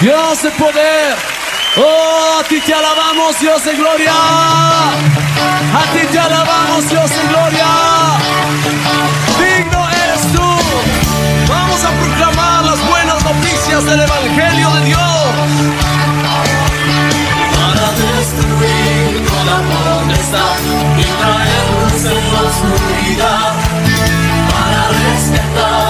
Dios de poder. Oh, a ti te alabamos, Dios de gloria. A ti te alabamos, Dios de gloria. Digno eres tú. Vamos a proclamar las buenas noticias del Evangelio de Dios. Para destruir toda potestad y traer luz en la oscuridad. Para rescatar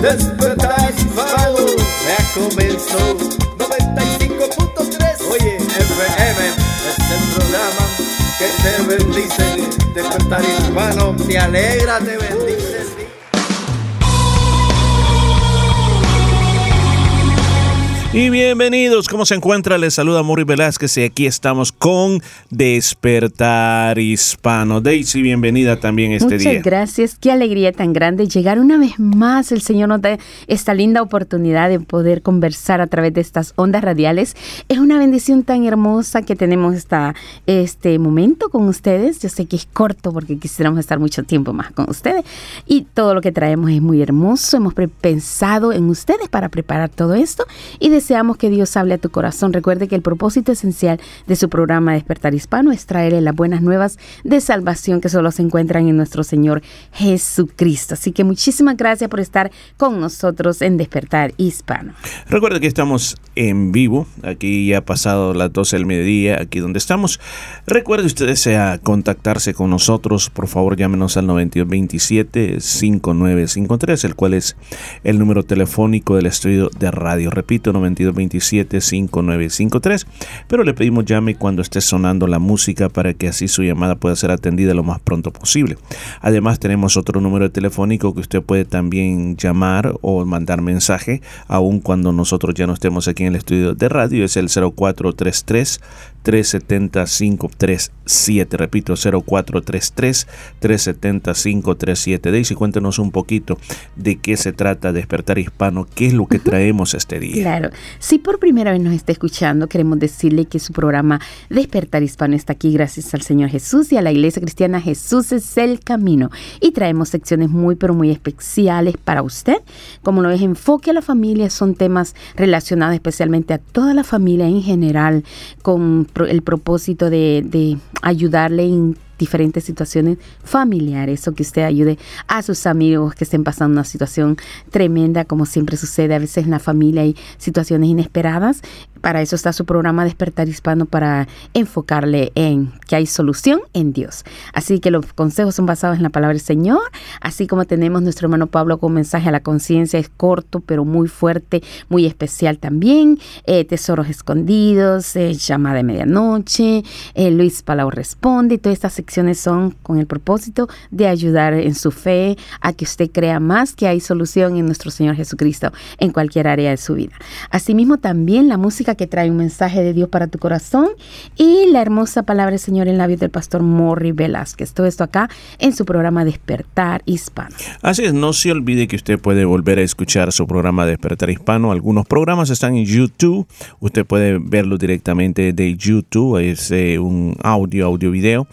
Despertar hispano, ya comenzó. 95.3. Oye, FM es el programa que te bendice. Despertar hispano, te alegra, te bendice. Y bienvenidos, ¿cómo se encuentra? Les saluda Murray Velázquez y aquí estamos con Despertar Hispano. Daisy, bienvenida también este Muchas día. gracias, qué alegría tan grande llegar una vez más. El Señor nos da esta linda oportunidad de poder conversar a través de estas ondas radiales. Es una bendición tan hermosa que tenemos esta, este momento con ustedes. Yo sé que es corto porque quisiéramos estar mucho tiempo más con ustedes y todo lo que traemos es muy hermoso. Hemos pensado en ustedes para preparar todo esto y deseamos que Dios hable a tu corazón. Recuerde que el propósito esencial de su programa Despertar Hispano es traerle las buenas nuevas de salvación que solo se encuentran en nuestro Señor Jesucristo. Así que muchísimas gracias por estar con nosotros en Despertar Hispano. Recuerda que estamos en vivo, aquí ya ha pasado las 12 del mediodía, aquí donde estamos. Recuerde usted desea contactarse con nosotros, por favor llámenos al 9227-5953, el cual es el número telefónico del estudio de radio. Repito, 9227-5953, pero le pedimos llame cuando esté sonando la música para que así su llamada pueda ser atendida lo más pronto posible. Además tenemos otro número telefónico que usted puede también llamar o mandar mensaje, aun cuando nosotros ya no estemos aquí en el estudio de radio, es el 0433 370 537. Repito, 0433 370 537. Daisy, cuéntanos un poquito de qué se trata Despertar Hispano, qué es lo que traemos este día. Claro, si por primera vez nos está escuchando, queremos decirle que su programa Despertar Hispano está aquí gracias al Señor Jesús y a la Iglesia Cristiana Jesús es el camino. Y traemos secciones muy, pero muy especiales para usted. Como lo es Enfoque a la Familia, son temas relacionados especialmente a toda la familia en general, con el propósito de, de ayudarle en diferentes situaciones familiares o que usted ayude a sus amigos que estén pasando una situación tremenda como siempre sucede a veces en la familia hay situaciones inesperadas para eso está su programa Despertar Hispano para enfocarle en que hay solución en Dios. Así que los consejos son basados en la palabra del Señor. Así como tenemos nuestro hermano Pablo con mensaje a la conciencia es corto pero muy fuerte muy especial también. Eh, tesoros escondidos eh, llamada de medianoche eh, Luis Palau responde todas estas secciones son con el propósito de ayudar en su fe a que usted crea más que hay solución en nuestro Señor Jesucristo en cualquier área de su vida. Asimismo también la música que trae un mensaje de Dios para tu corazón y la hermosa palabra del Señor en labios del pastor Morri Velázquez. Todo esto acá en su programa Despertar Hispano. Así es, no se olvide que usted puede volver a escuchar su programa Despertar Hispano. Algunos programas están en YouTube. Usted puede verlo directamente de YouTube. Es eh, un audio, audio video.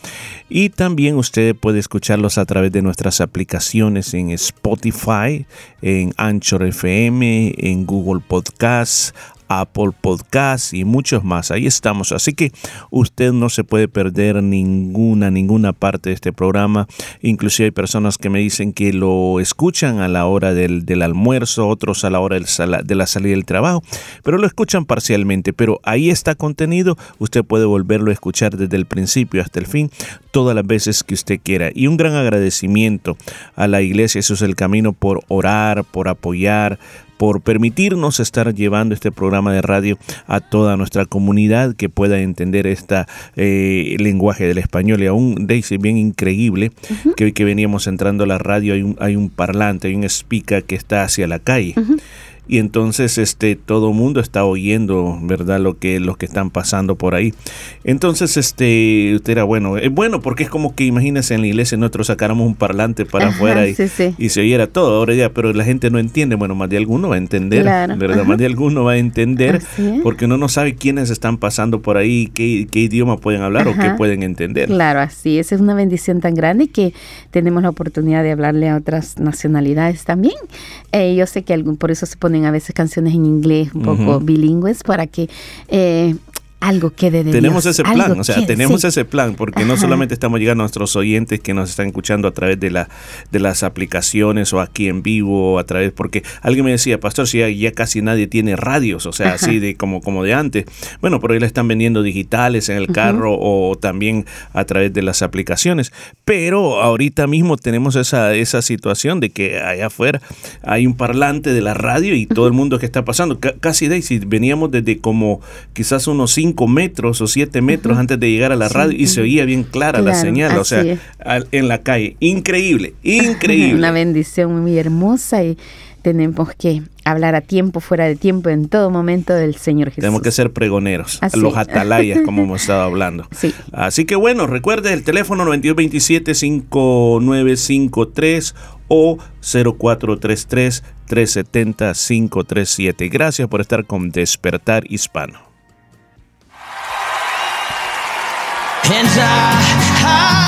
Y también usted puede escucharlos a través de nuestras aplicaciones en Spotify, en Anchor FM, en Google Podcasts, Apple Podcasts y muchos más. Ahí estamos. Así que usted no se puede perder ninguna, ninguna parte de este programa. Inclusive hay personas que me dicen que lo escuchan a la hora del, del almuerzo, otros a la hora del de la salida del trabajo, pero lo escuchan parcialmente. Pero ahí está contenido. Usted puede volverlo a escuchar desde el principio hasta el fin, todas las veces que usted quiera. Y un gran agradecimiento a la Iglesia Jesús el Camino por orar, por apoyar, por permitirnos estar llevando este programa de radio a toda nuestra comunidad que pueda entender este lenguaje del español. Y aún, Daisy, bien increíble que hoy que veníamos entrando a la radio hay un, hay un parlante, hay un speaker que está hacia la calle y entonces este todo mundo está oyendo verdad lo que los que están pasando por ahí. Entonces este usted era bueno es bueno porque es como que imagínese en la iglesia nosotros sacáramos un parlante para afuera y, y, se oyera todo ahora ya pero la gente no entiende. Bueno más de alguno va a entender verdad más de alguno va a entender porque uno no sabe quiénes están pasando por ahí qué, qué idioma pueden hablar o qué pueden entender. Claro así esa es una bendición tan grande que tenemos la oportunidad de hablarle a otras nacionalidades también. Eh, yo sé que algún, por eso se ponen a veces canciones en inglés un poco bilingües para que eh, algo quede de Tenemos ese plan, o sea, tenemos ese plan, porque no solamente estamos llegando a nuestros oyentes que nos están escuchando a través de, la, de las aplicaciones o aquí en vivo, a través, porque alguien me decía, pastor, si ya, casi nadie tiene radios, o sea, así de como, como de antes. Bueno, pero ahí la están vendiendo digitales en el carro o también a través de las aplicaciones. Pero ahorita mismo tenemos esa, esa situación de que allá afuera hay un parlante de la radio y todo el mundo que está pasando. casi de si veníamos desde como quizás unos cinco metros o siete metros antes de llegar a la radio y se oía bien clara la señal, o sea, en la calle. Increíble, increíble. Una bendición muy hermosa y tenemos que hablar a tiempo, fuera de tiempo, en todo momento del Señor Jesús. Tenemos que ser pregoneros, los atalayas, como hemos estado hablando. Así que bueno, recuerde el teléfono 9227-5953 o 0433-370-537. Gracias por estar con Despertar Hispano. And I, I,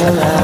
your love,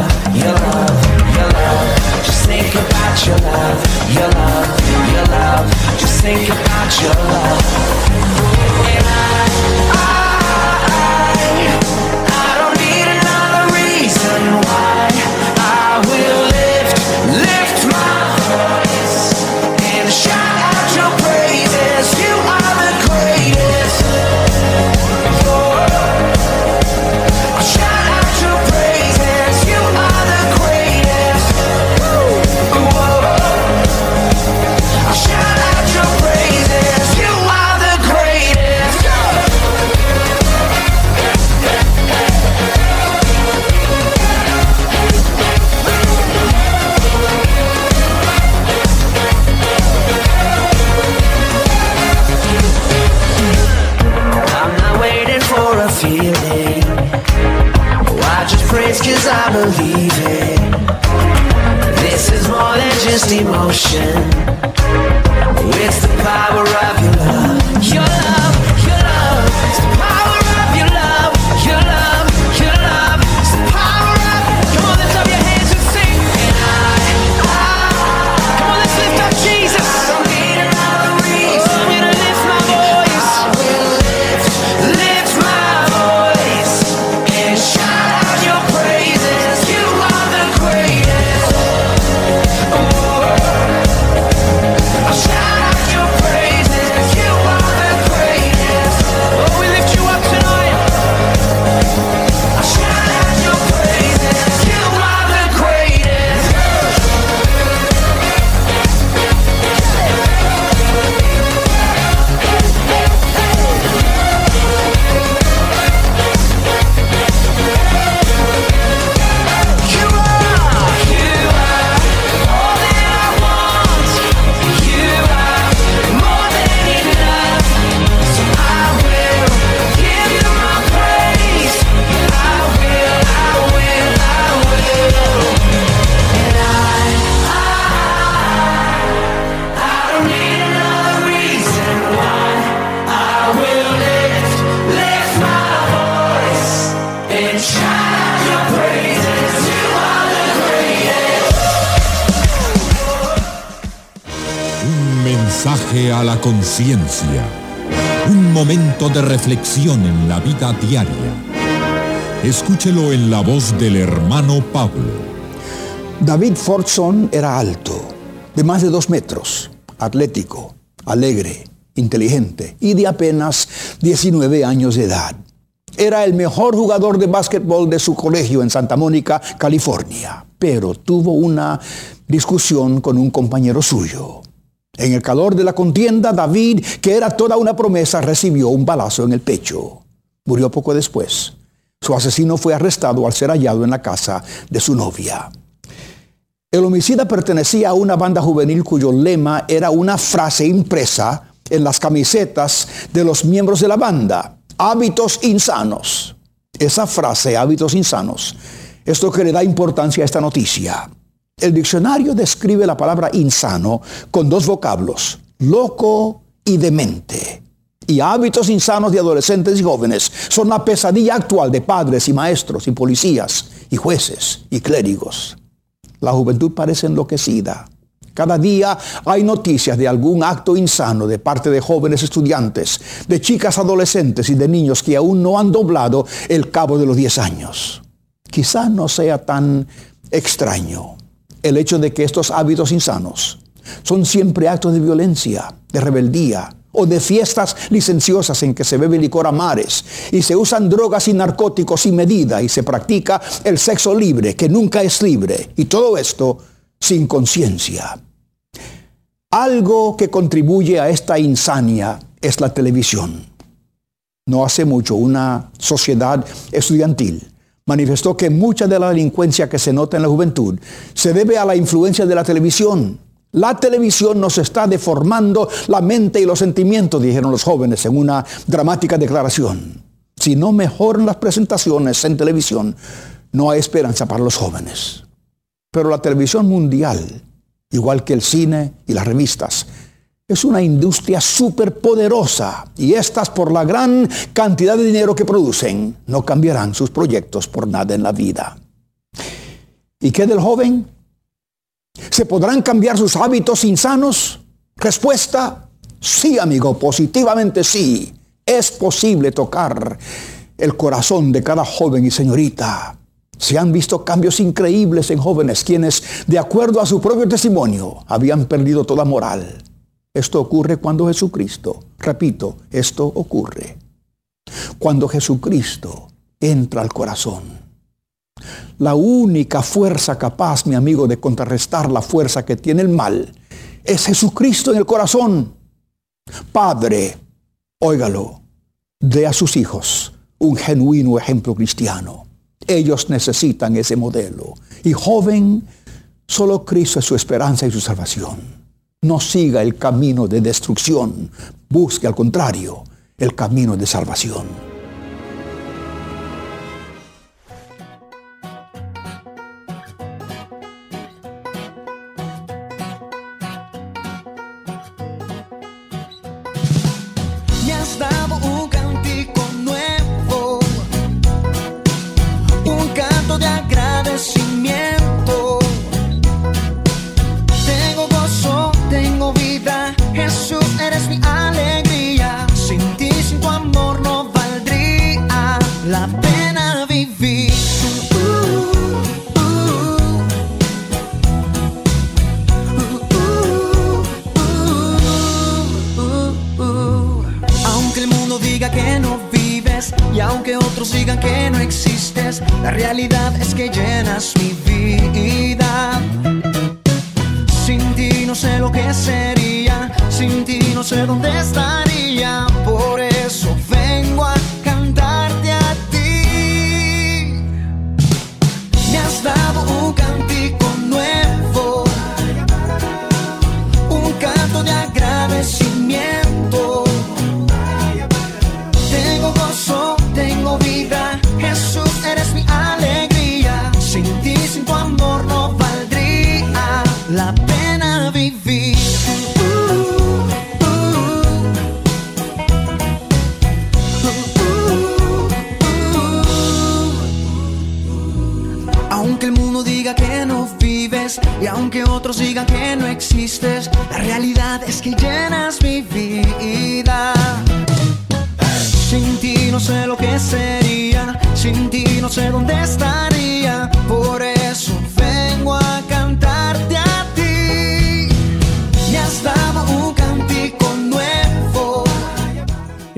a la conciencia. Un momento de reflexión en la vida diaria. Escúchelo en la voz del hermano Pablo. David Fordson era alto, de más de dos metros, atlético, alegre, inteligente y de apenas 19 años de edad. Era el mejor jugador de básquetbol de su colegio en Santa Mónica, California, pero tuvo una discusión con un compañero suyo. En el calor de la contienda, David, que era toda una promesa, recibió un balazo en el pecho. Murió poco después. Su asesino fue arrestado al ser hallado en la casa de su novia. El homicida pertenecía a una banda juvenil cuyo lema era una frase impresa en las camisetas de los miembros de la banda. Hábitos insanos. Esa frase, hábitos insanos, es lo que le da importancia a esta noticia. El diccionario describe la palabra insano con dos vocablos, loco y demente. Y hábitos insanos de adolescentes y jóvenes son la pesadilla actual de padres y maestros y policías y jueces y clérigos. La juventud parece enloquecida. Cada día hay noticias de algún acto insano de parte de jóvenes estudiantes, de chicas adolescentes y de niños que aún no han doblado el cabo de los 10 años. Quizá no sea tan extraño el hecho de que estos hábitos insanos son siempre actos de violencia, de rebeldía o de fiestas licenciosas en que se bebe licor a mares y se usan drogas y narcóticos sin medida y se practica el sexo libre que nunca es libre y todo esto sin conciencia. Algo que contribuye a esta insania es la televisión. No hace mucho una sociedad estudiantil manifestó que mucha de la delincuencia que se nota en la juventud se debe a la influencia de la televisión. La televisión nos está deformando la mente y los sentimientos, dijeron los jóvenes en una dramática declaración. Si no mejoran las presentaciones en televisión, no hay esperanza para los jóvenes. Pero la televisión mundial, igual que el cine y las revistas, es una industria superpoderosa y estas por la gran cantidad de dinero que producen no cambiarán sus proyectos por nada en la vida. ¿Y qué del joven? ¿Se podrán cambiar sus hábitos insanos? Respuesta, sí amigo, positivamente sí. Es posible tocar el corazón de cada joven y señorita. Se han visto cambios increíbles en jóvenes quienes, de acuerdo a su propio testimonio, habían perdido toda moral. Esto ocurre cuando Jesucristo, repito, esto ocurre cuando Jesucristo entra al corazón. La única fuerza capaz, mi amigo, de contrarrestar la fuerza que tiene el mal es Jesucristo en el corazón. Padre, óigalo, dé a sus hijos un genuino ejemplo cristiano. Ellos necesitan ese modelo. Y joven, solo Cristo es su esperanza y su salvación. No siga el camino de destrucción, busque al contrario el camino de salvación.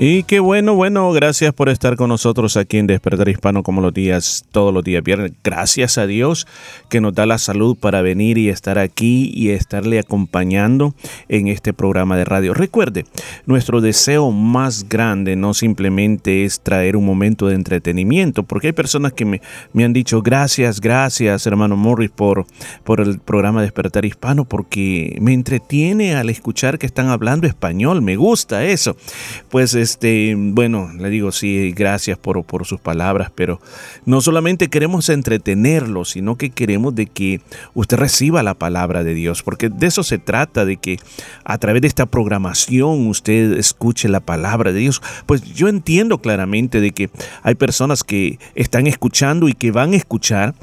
Y qué bueno, bueno, gracias por estar con nosotros aquí en Despertar Hispano como los días, todos los días viernes. Gracias a Dios que nos da la salud para venir y estar aquí y estarle acompañando en este programa de radio. Recuerde, nuestro deseo más grande no simplemente es traer un momento de entretenimiento, porque hay personas que me, me han dicho gracias, gracias hermano Morris por, por el programa Despertar Hispano, porque me entretiene al escuchar que están hablando español, me gusta eso. Pues este, bueno, le digo sí, gracias por, por sus palabras, pero no solamente queremos entretenerlo, sino que queremos de que usted reciba la palabra de Dios, porque de eso se trata, de que a través de esta programación usted escuche la palabra de Dios. Pues yo entiendo claramente de que hay personas que están escuchando y que van a escuchar,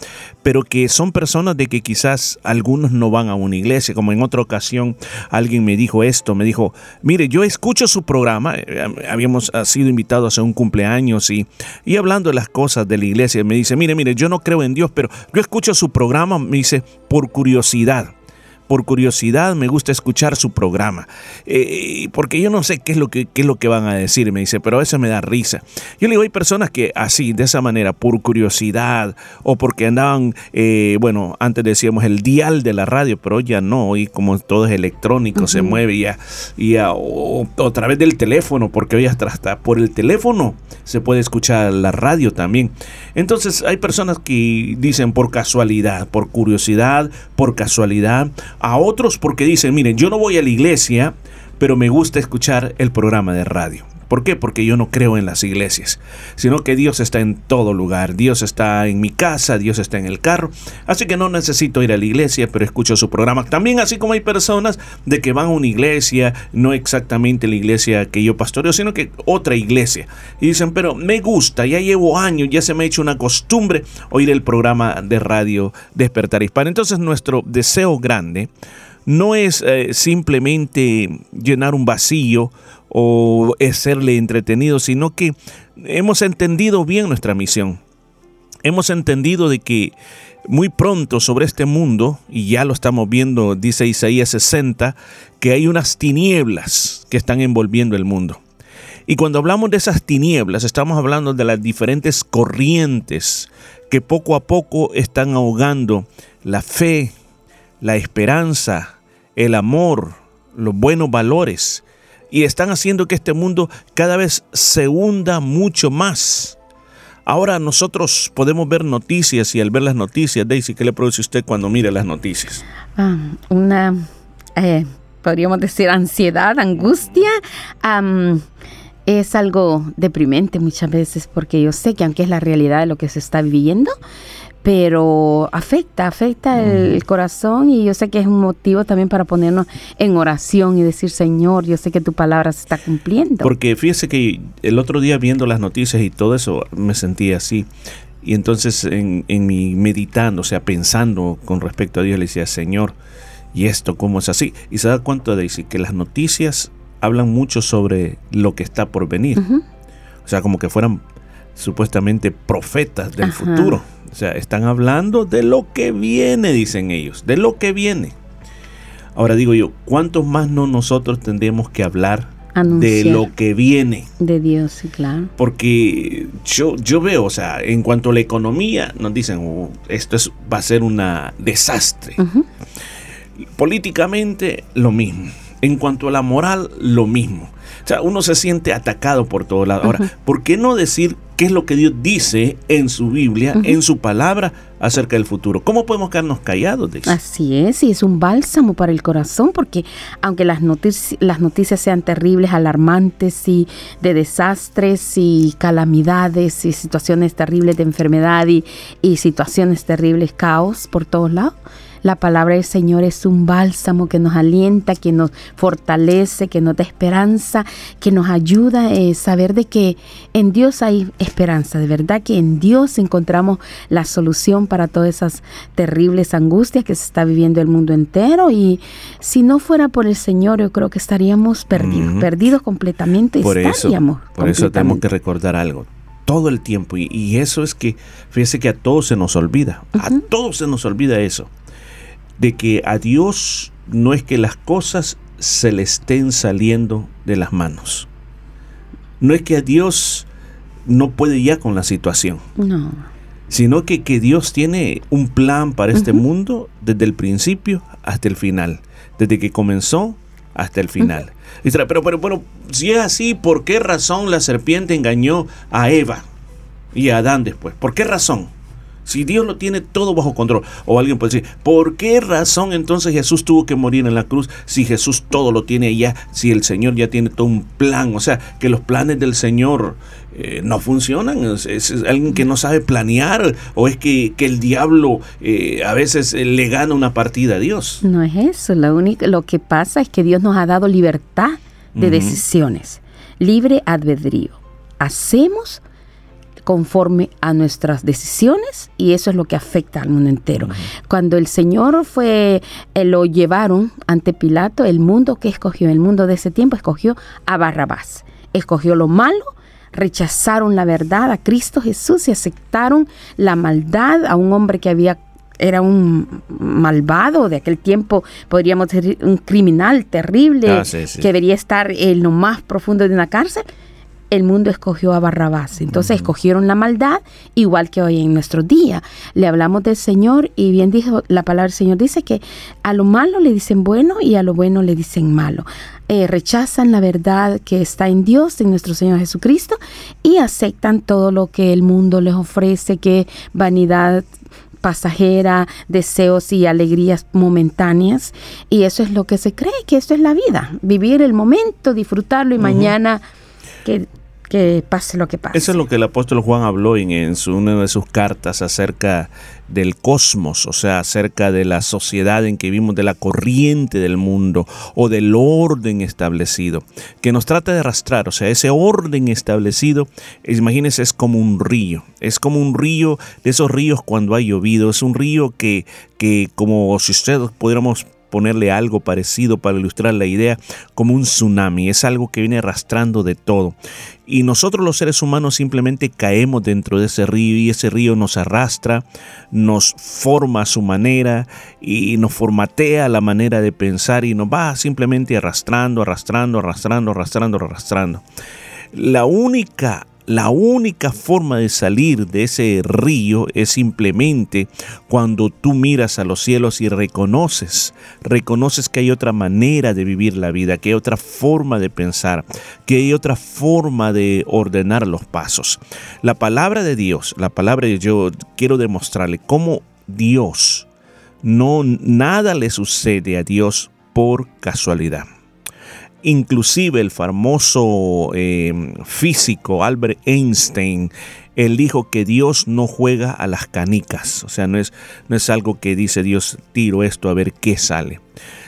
pero que son personas de que quizás algunos no van a una iglesia, como en otra ocasión alguien me dijo esto, me dijo, mire, yo escucho su programa, eh, habíamos ah, sido invitados a un cumpleaños y, y hablando de las cosas de la iglesia, me dice, mire, mire, yo no creo en Dios, pero yo escucho su programa, me dice, por curiosidad por curiosidad me gusta escuchar su programa, eh, porque yo no sé qué es, lo que, qué es lo que van a decir, me dice, pero a veces me da risa. Yo le digo, hay personas que así, de esa manera, por curiosidad o porque andaban, eh, bueno, antes decíamos el dial de la radio, pero ya no, hoy como todo es electrónico, se mueve ya, y ya, o, o a través del teléfono, porque hoy hasta, hasta por el teléfono se puede escuchar la radio también. Entonces hay personas que dicen por casualidad, por curiosidad, por casualidad, a otros porque dicen, miren, yo no voy a la iglesia, pero me gusta escuchar el programa de radio. ¿Por qué? Porque yo no creo en las iglesias, sino que Dios está en todo lugar. Dios está en mi casa, Dios está en el carro. Así que no necesito ir a la iglesia, pero escucho su programa. También así como hay personas de que van a una iglesia, no exactamente la iglesia que yo pastoreo, sino que otra iglesia. Y dicen, pero me gusta, ya llevo años, ya se me ha hecho una costumbre oír el programa de radio Despertar Hispano. Entonces nuestro deseo grande no es eh, simplemente llenar un vacío o es serle entretenido, sino que hemos entendido bien nuestra misión. Hemos entendido de que muy pronto sobre este mundo, y ya lo estamos viendo, dice Isaías 60, que hay unas tinieblas que están envolviendo el mundo. Y cuando hablamos de esas tinieblas, estamos hablando de las diferentes corrientes que poco a poco están ahogando la fe, la esperanza, el amor, los buenos valores y están haciendo que este mundo cada vez se hunda mucho más. Ahora nosotros podemos ver noticias y al ver las noticias, Daisy, ¿qué le produce usted cuando mira las noticias? Ah, una, eh, podríamos decir, ansiedad, angustia. am, es algo deprimente muchas veces porque yo sé que aunque es la realidad de lo que se está viviendo, pero afecta, afecta el corazón y yo sé que es un motivo también para ponernos en oración y decir, Señor, yo sé que tu palabra se está cumpliendo. Porque fíjese que el otro día viendo las noticias y todo eso me sentí así. Y entonces en, en mi meditando, o sea, pensando con respecto a Dios, le decía, Señor, ¿y esto cómo es así? Y se da cuenta de decir que las noticias hablan mucho sobre lo que está por venir. O sea, como que fueran supuestamente profetas del Ajá. futuro. O sea, están hablando de lo que viene, dicen ellos, de lo que viene. Ahora digo yo, ¿cuántos más no nosotros tendríamos que hablar de lo que viene? De Dios, sí, claro. Porque yo, yo veo, o sea, en cuanto a la economía, nos dicen, "Oh, esto es, va a ser un desastre. Políticamente, lo mismo. En cuanto a la moral, lo mismo. O sea, uno se siente atacado por todos lados. Ahora, ¿por qué no decir qué es lo que Dios dice en su Biblia, en su palabra, acerca del futuro? ¿Cómo podemos quedarnos callados de eso? Así es, y es un bálsamo para el corazón, porque aunque las, notici- las noticias sean terribles, alarmantes y de desastres y calamidades y situaciones terribles de enfermedad y, y situaciones terribles, caos por todos lados, la palabra del Señor es un bálsamo que nos alienta, que nos fortalece, que nos da esperanza, que nos ayuda a saber de que en Dios hay esperanza, de verdad que en Dios encontramos la solución para todas esas terribles angustias que se está viviendo el mundo entero y si no fuera por el Señor yo creo que estaríamos perdidos, perdidos completamente, Por eso, por eso tenemos que recordar algo. Todo el tiempo. Y, y eso es que, fíjese que a todos se nos olvida. A todos se nos olvida eso. De que a Dios no es que las cosas se le estén saliendo de las manos. No es que a Dios no puede ya con la situación. No, Sino que, que Dios tiene un plan para este mundo desde el principio hasta el final. Desde que comenzó hasta el final. Pero, pero, pero, si es así, ¿por qué razón la serpiente engañó a Eva y a Adán después? ¿Por qué razón? Si Dios lo tiene todo bajo control. O alguien puede decir, ¿por qué razón entonces Jesús tuvo que morir en la cruz si Jesús todo lo tiene ya, si el Señor ya tiene todo un plan? O sea, que los planes del Señor eh, no funcionan. Es, es alguien que no sabe planear o es que, que el diablo eh, a veces eh, le gana una partida a Dios. no es eso, lo único lo que pasa es que Dios nos ha dado libertad de decisiones, libre albedrío. Hacemos conforme a nuestras decisiones y eso es lo que afecta al mundo entero. Cuando el Señor fue, eh, lo llevaron ante Pilato, el mundo que escogió, el mundo de ese tiempo escogió a Barrabás, escogió lo malo, rechazaron la verdad a Cristo Jesús y aceptaron la maldad a un hombre que había era un malvado de aquel tiempo, podríamos decir un criminal terrible Ah, sí, sí. que debería estar en lo más profundo de una cárcel el mundo escogió a Barrabás. Entonces escogieron la maldad, igual que hoy en nuestro día. Le hablamos del Señor y bien dijo, la palabra del Señor dice que a lo malo le dicen bueno y a lo bueno le dicen malo. Eh, rechazan la verdad que está en Dios, en nuestro Señor Jesucristo, y aceptan todo lo que el mundo les ofrece, que vanidad pasajera, deseos y alegrías momentáneas. Y eso es lo que se cree, que esto es la vida. Vivir el momento, disfrutarlo y mañana que, pase lo que pase. Eso es lo que el apóstol Juan habló en, en una de sus cartas acerca del cosmos, o sea, acerca de la sociedad en que vivimos, de la corriente del mundo o del orden establecido, que nos trata de arrastrar, o sea, ese orden establecido, es- imagínense, es como un río, es como un río, de esos ríos cuando ha llovido, es un río que, que como si ustedes pudiéramos ponerle algo parecido para ilustrar la idea, como un tsunami, es algo que viene arrastrando de todo. Y nosotros los seres humanos simplemente caemos dentro de ese río y ese río nos arrastra, nos forma a su manera y nos formatea la manera de pensar y nos va simplemente arrastrando, arrastrando, arrastrando, arrastrando, arrastrando. La única la única forma de salir de ese río es simplemente cuando tú miras a los cielos y reconoces, reconoces que hay otra manera de vivir la vida, que hay otra forma de pensar, que hay otra forma de ordenar los pasos. La palabra de Dios, la palabra de yo quiero demostrarle cómo Dios no nada le sucede a Dios por casualidad. Inclusive el famoso eh, físico Albert Einstein, él dijo que Dios no juega a las canicas, o sea, no es, no es algo que dice Dios tiro esto a ver qué sale,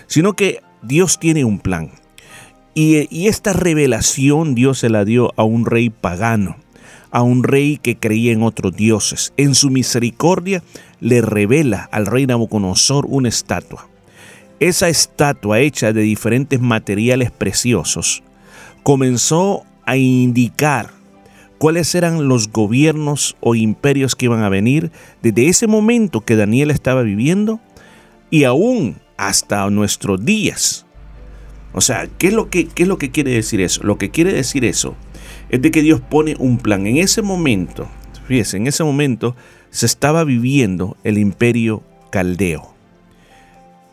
sino que Dios tiene un plan. Y, y esta revelación Dios se la dio a un rey pagano, a un rey que creía en otros dioses. En su misericordia le revela al rey Nabucodonosor una estatua. Esa estatua hecha de diferentes materiales preciosos comenzó a indicar cuáles eran los gobiernos o imperios que iban a venir desde ese momento que Daniel estaba viviendo y aún hasta nuestros días. O sea, ¿qué es, lo que, ¿qué es lo que quiere decir eso? Lo que quiere decir eso es de que Dios pone un plan. En ese momento, fíjese, en ese momento se estaba viviendo el imperio caldeo.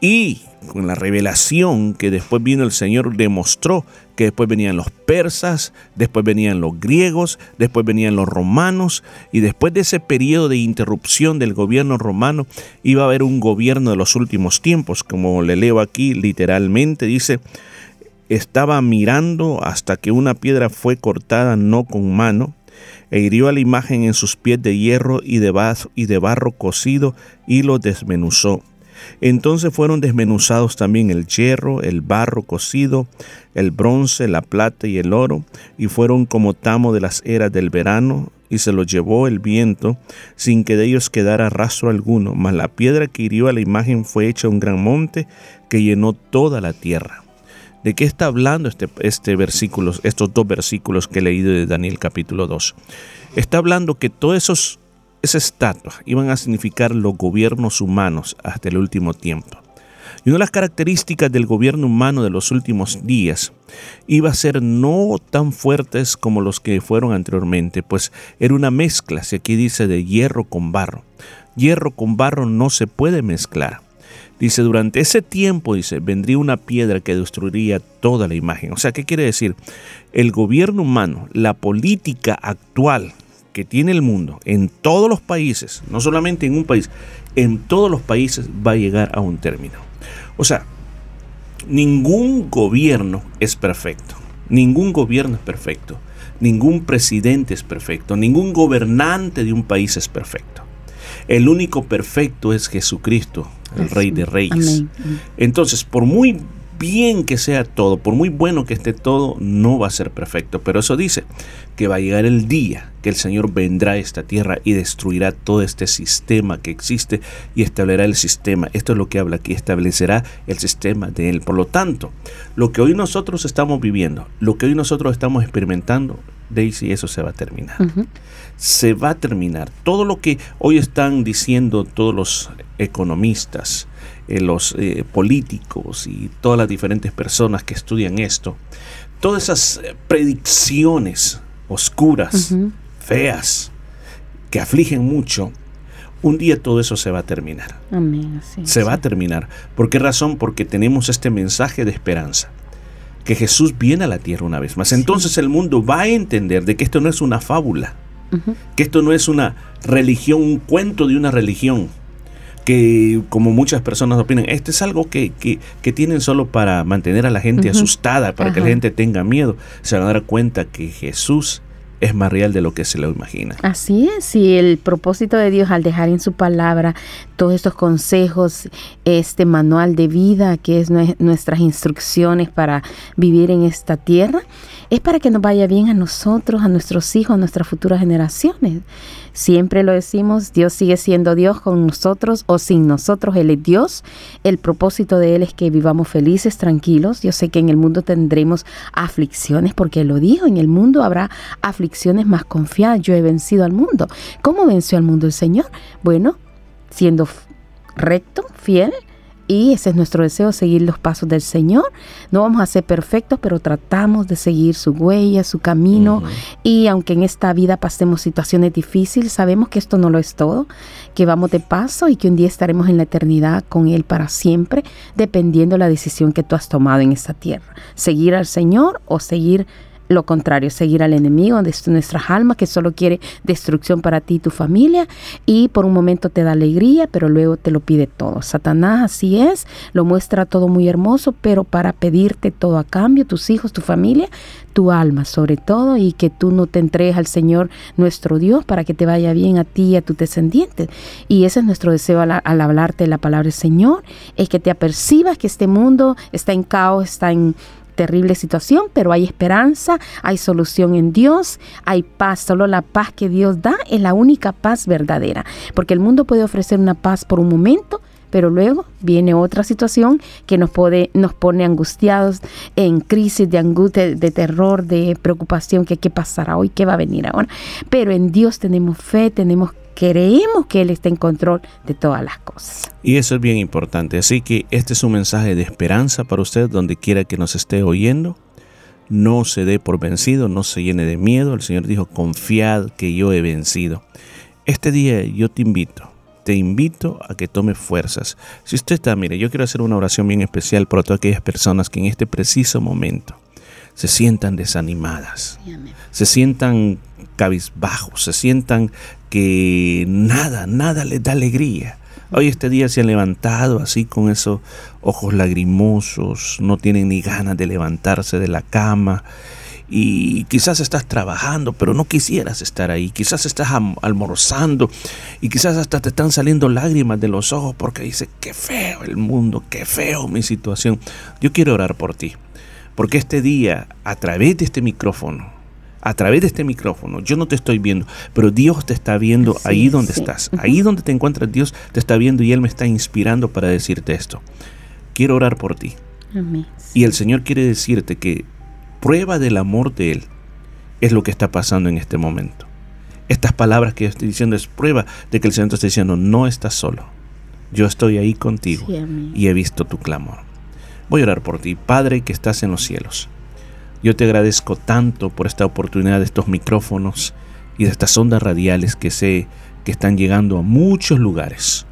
Y con la revelación que después vino el Señor demostró que después venían los persas, después venían los griegos, después venían los romanos y después de ese periodo de interrupción del gobierno romano iba a haber un gobierno de los últimos tiempos, como le leo aquí literalmente, dice, estaba mirando hasta que una piedra fue cortada no con mano, e hirió a la imagen en sus pies de hierro y de, y de barro cocido y lo desmenuzó entonces fueron desmenuzados también el hierro, el barro cocido, el bronce, la plata y el oro, y fueron como tamo de las eras del verano, y se los llevó el viento, sin que de ellos quedara rastro alguno, mas la piedra que hirió a la imagen fue hecha un gran monte que llenó toda la tierra. ¿De qué está hablando este, este versículo, estos dos versículos que he leído de Daniel capítulo 2? Está hablando que todos esos esa estatua iban a significar los gobiernos humanos hasta el último tiempo. Y una de las características del gobierno humano de los últimos días iba a ser no tan fuertes como los que fueron anteriormente, pues era una mezcla, si aquí dice de hierro con barro. Hierro con barro no se puede mezclar. Dice, durante ese tiempo, dice, vendría una piedra que destruiría toda la imagen. O sea, ¿qué quiere decir? El gobierno humano, la política actual que tiene el mundo en todos los países, no solamente en un país, en todos los países va a llegar a un término. O sea, ningún gobierno es perfecto, ningún gobierno es perfecto, ningún presidente es perfecto, ningún gobernante de un país es perfecto. El único perfecto es Jesucristo, el Rey de Reyes. Entonces, por muy bien que sea todo, por muy bueno que esté todo, no va a ser perfecto. Pero eso dice que va a llegar el día que el Señor vendrá a esta tierra y destruirá todo este sistema que existe y establecerá el sistema. Esto es lo que habla aquí, establecerá el sistema de Él. Por lo tanto, lo que hoy nosotros estamos viviendo, lo que hoy nosotros estamos experimentando, Daisy, eso se va a terminar. Se va a terminar. Todo lo que hoy están diciendo todos los economistas, eh, los eh, políticos y todas las diferentes personas que estudian esto, todas esas eh, predicciones oscuras, feas, que afligen mucho, un día todo eso se va a terminar. se va a terminar. ¿Por qué razón? Porque tenemos este mensaje de esperanza que Jesús viene a la tierra una vez más. Entonces el mundo va a entender de que esto no es una fábula, que esto no es una religión, un cuento de una religión, que como muchas personas opinan, esto es algo que, que, tienen solo para mantener a la gente asustada, para que la gente tenga miedo, se van a dar cuenta que Jesús es más real de lo que se lo imagina. Así es, y el propósito de Dios al dejar en su palabra todos estos consejos, este manual de vida que es nuestras instrucciones para vivir en esta tierra, es para que nos vaya bien a nosotros, a nuestros hijos, a nuestras futuras generaciones. Siempre lo decimos, Dios sigue siendo Dios con nosotros o sin nosotros, Él es Dios. El propósito de Él es que vivamos felices, tranquilos. Yo sé que en el mundo tendremos aflicciones, porque lo dijo, en el mundo habrá aflicciones más confiadas. Yo he vencido al mundo. ¿Cómo venció al mundo el Señor? Bueno, siendo recto, fiel, y ese es nuestro deseo, seguir los pasos del Señor. No vamos a ser perfectos, pero tratamos de seguir su huella, su camino. Y aunque en esta vida pasemos situaciones difíciles, sabemos que esto no lo es todo, que vamos de paso y que un día estaremos en la eternidad con Él para siempre, dependiendo de la decisión que tú has tomado en esta tierra. Seguir al Señor o seguir lo contrario, seguir al enemigo de nuestras almas que solo quiere destrucción para ti y tu familia y por un momento te da alegría, pero luego te lo pide todo. Satanás así es, lo muestra todo muy hermoso, pero para pedirte todo a cambio, tus hijos, tu familia, tu alma sobre todo y que tú no te entregues al Señor nuestro Dios para que te vaya bien a ti y a tus descendientes. Y ese es nuestro deseo al, al hablarte de la palabra del Señor, es que te apercibas que este mundo está en caos, está en terrible situación, pero hay esperanza, hay solución en Dios, hay paz. Solo la paz que Dios da es la única paz verdadera, porque el mundo puede ofrecer una paz por un momento, pero luego viene otra situación que nos, puede, nos pone angustiados, en crisis de angustia, de terror, de preocupación, que qué pasará hoy, qué va a venir ahora. Pero en Dios tenemos fe, tenemos creemos que Él está en control de todas las cosas. Y eso es bien importante. Así que este es un mensaje de esperanza para usted donde quiera que nos esté oyendo. No se dé por vencido, no se llene de miedo. El Señor dijo, confiad que yo he vencido. Este día yo te invito, te invito a que tome fuerzas. Si usted está, mire, yo quiero hacer una oración bien especial para todas aquellas personas que en este preciso momento se sientan desanimadas, se sientan cabizbajos, se sientan que nada, nada les da alegría. Hoy este día se han levantado así con esos ojos lagrimosos, no tienen ni ganas de levantarse de la cama y quizás estás trabajando, pero no quisieras estar ahí. Quizás estás almorzando y quizás hasta te están saliendo lágrimas de los ojos porque dices, qué feo el mundo, qué feo mi situación. Yo quiero orar por ti, porque este día, a través de este micrófono, a través de este micrófono, yo no te estoy viendo, pero Dios te está viendo ahí donde estás. Ahí donde te encuentras, Dios te está viendo y Él me está inspirando para decirte esto. Quiero orar por ti. Y el Señor quiere decirte que prueba del amor de Él es lo que está pasando en este momento. Estas palabras que yo estoy diciendo es prueba de que el Señor te está diciendo, no estás solo. Yo estoy ahí contigo y he visto tu clamor. Voy a orar por ti, Padre que estás en los cielos. Yo te agradezco tanto por esta oportunidad de estos micrófonos y de estas ondas radiales que sé que están llegando a muchos lugares.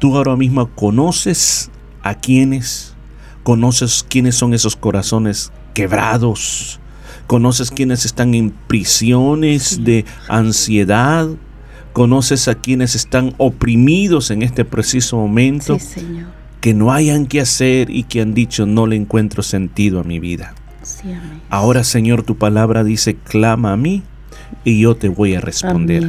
Tú ahora mismo conoces a quienes, conoces quiénes son esos corazones quebrados, conoces quienes están en prisiones de ansiedad, conoces a quienes están oprimidos en este preciso momento, que no hayan que hacer y que han dicho no le encuentro sentido a mi vida. Ahora, Señor, tu palabra dice, clama a mí y yo te voy a responder.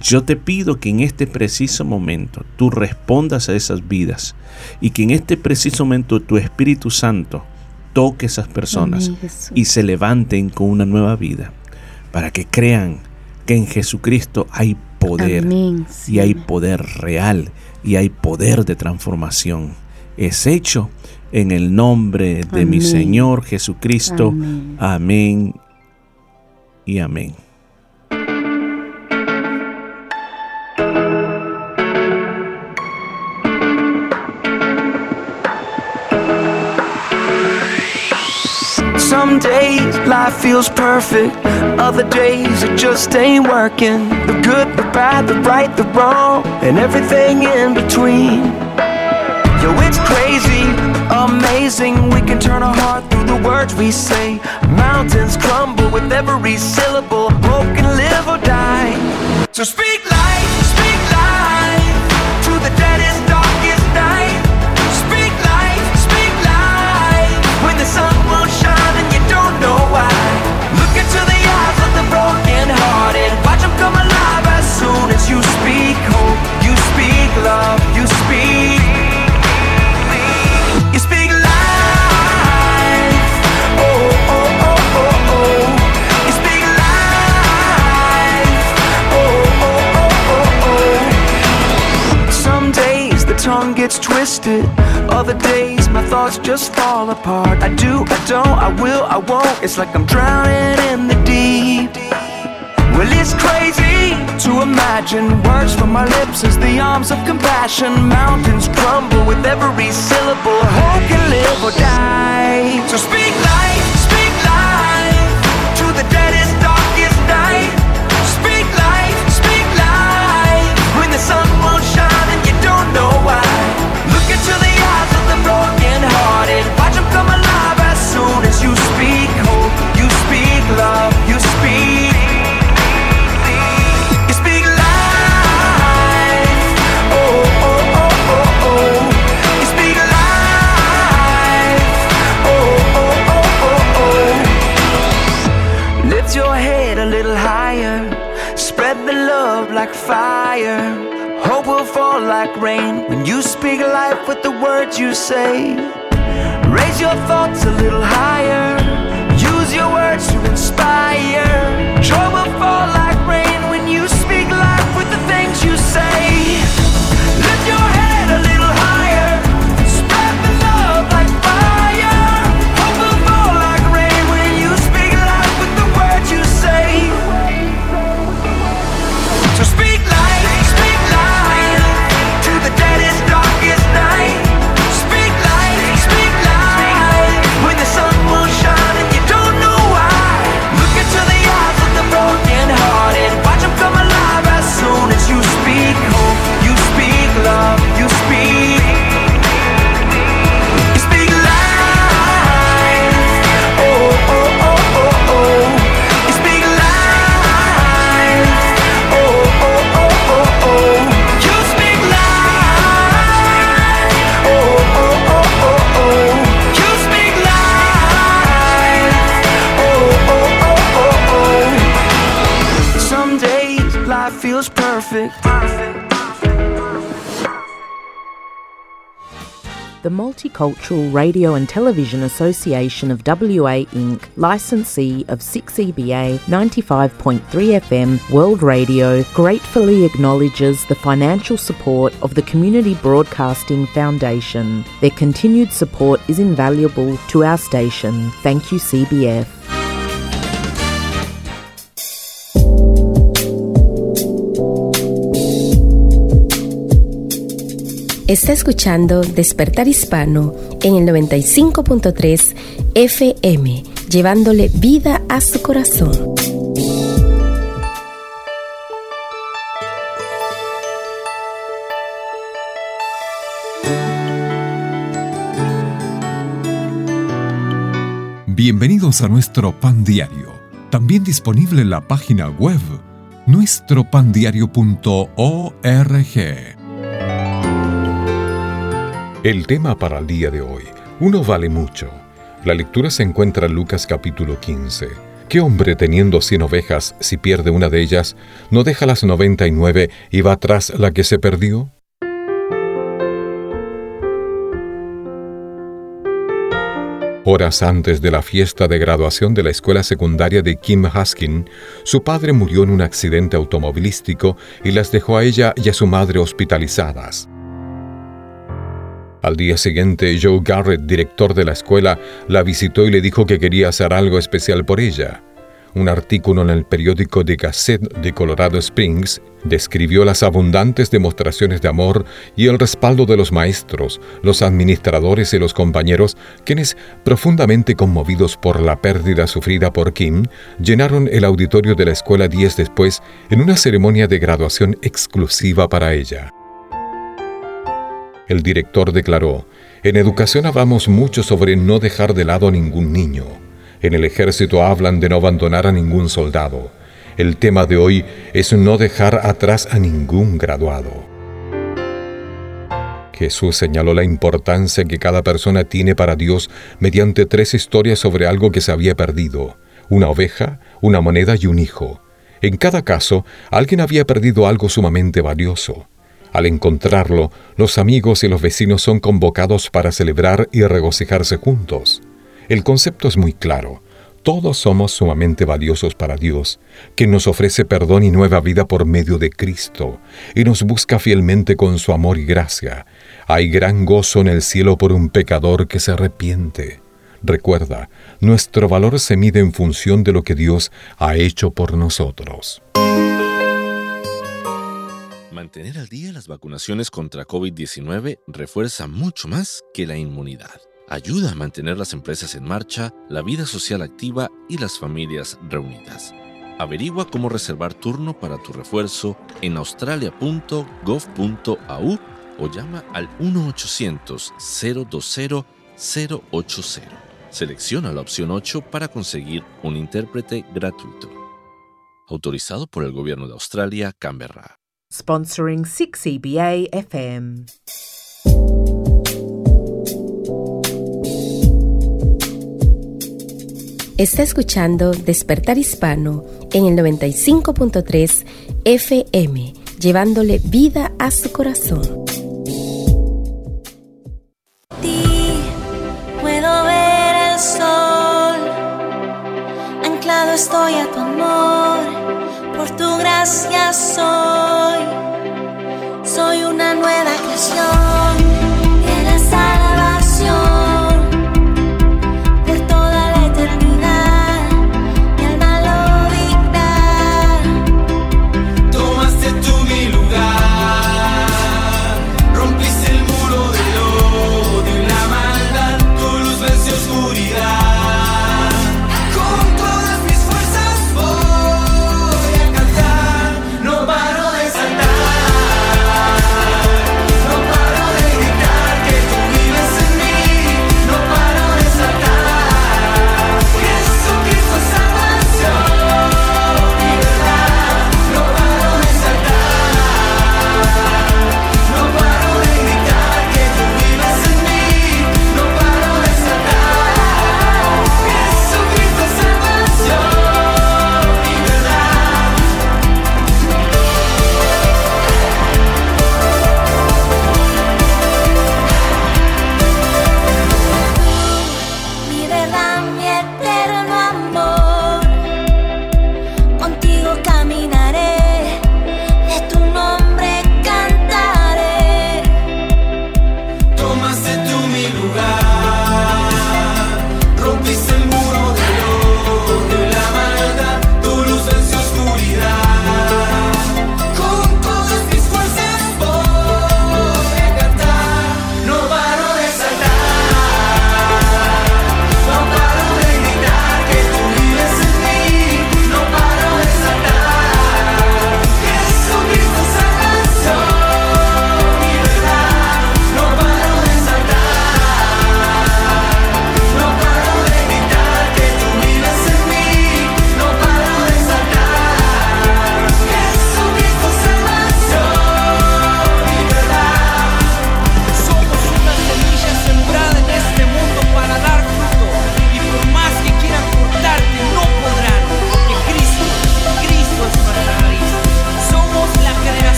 Yo te pido que en este preciso momento tú respondas a esas vidas y que en este preciso momento tu Espíritu Santo toque a esas personas y se levanten con una nueva vida para que crean que en Jesucristo hay poder y hay poder real y hay poder de transformación. Es hecho en el nombre de mi Señor Jesucristo. Amén. y amén. Days life feels perfect, other days it just ain't working. The good, the bad, the right, the wrong, and everything in between. Yo, it's crazy Amazing, we can turn our heart through the words we say. Mountains crumble with every syllable. Hope can live or die. So speak life twisted. Other days, my thoughts just fall apart. I do, I don't, I will, I won't. It's like I'm drowning in the deep. Well, it's crazy to imagine words from my lips as the arms of compassion. Mountains crumble with every syllable. Hope can live or die. So speak life like rain when you speak life with the words you say. Raise your thoughts a little higher. Use your words to inspire. Trouble fall like perfect. The Multicultural Radio and Television Association of WA Inc., licensee of 6EBA 95.3 FM World Radio, gratefully acknowledges the financial support of the Community Broadcasting Foundation. Their continued support is invaluable to our station. Thank you, CBF. Está escuchando Despertar Hispano en el 95.3 FM, llevándole vida a su corazón. Bienvenidos a nuestro pan diario, también disponible en la página web nuestropandiario.org. El tema para el día de hoy, uno vale mucho. La lectura se encuentra en Lucas capítulo 15. ¿Qué hombre teniendo cien ovejas, si pierde una de ellas, no deja las noventa y nueve y va tras la que se perdió? Horas antes de la fiesta de graduación de la escuela secundaria de Kim Haskin, su padre murió en un accidente automovilístico y las dejó a ella y a su madre hospitalizadas. Al día siguiente, Joe Garrett, director de la escuela, la visitó y le dijo que quería hacer algo especial por ella. Un artículo en el periódico The Gazette de Colorado Springs describió las abundantes demostraciones de amor y el respaldo de los maestros, los administradores y los compañeros, quienes, profundamente conmovidos por la pérdida sufrida por Kim, llenaron el auditorio de la escuela días después en una ceremonia de graduación exclusiva para ella. El director declaró, en educación hablamos mucho sobre no dejar de lado a ningún niño. En el ejército hablan de no abandonar a ningún soldado. El tema de hoy es no dejar atrás a ningún graduado. Jesús señaló la importancia que cada persona tiene para Dios mediante tres historias sobre algo que se había perdido, una oveja, una moneda y un hijo. En cada caso, alguien había perdido algo sumamente valioso. Al encontrarlo, los amigos y los vecinos son convocados para celebrar y regocijarse juntos. El concepto es muy claro. Todos somos sumamente valiosos para Dios, que nos ofrece perdón y nueva vida por medio de Cristo, y nos busca fielmente con su amor y gracia. Hay gran gozo en el cielo por un pecador que se arrepiente. Recuerda, nuestro valor se mide en función de lo que Dios ha hecho por nosotros. Mantener al día las vacunaciones contra COVID-19 refuerza mucho más que la inmunidad. Ayuda a mantener las empresas en marcha, la vida social activa y las familias reunidas. Averigua cómo reservar turno para tu refuerzo en australia.gov.au o llama al 1-800-020-080. Selecciona la opción 8 para conseguir un intérprete gratuito. Autorizado por el Gobierno de Australia, Canberra sponsoring 6EBA FM. Está escuchando Despertar Hispano en el 95.3 FM, llevándole vida a su corazón. Ti puedo ver el sol, anclado estoy a tu amor por tu gracia soy, soy una nueva creación.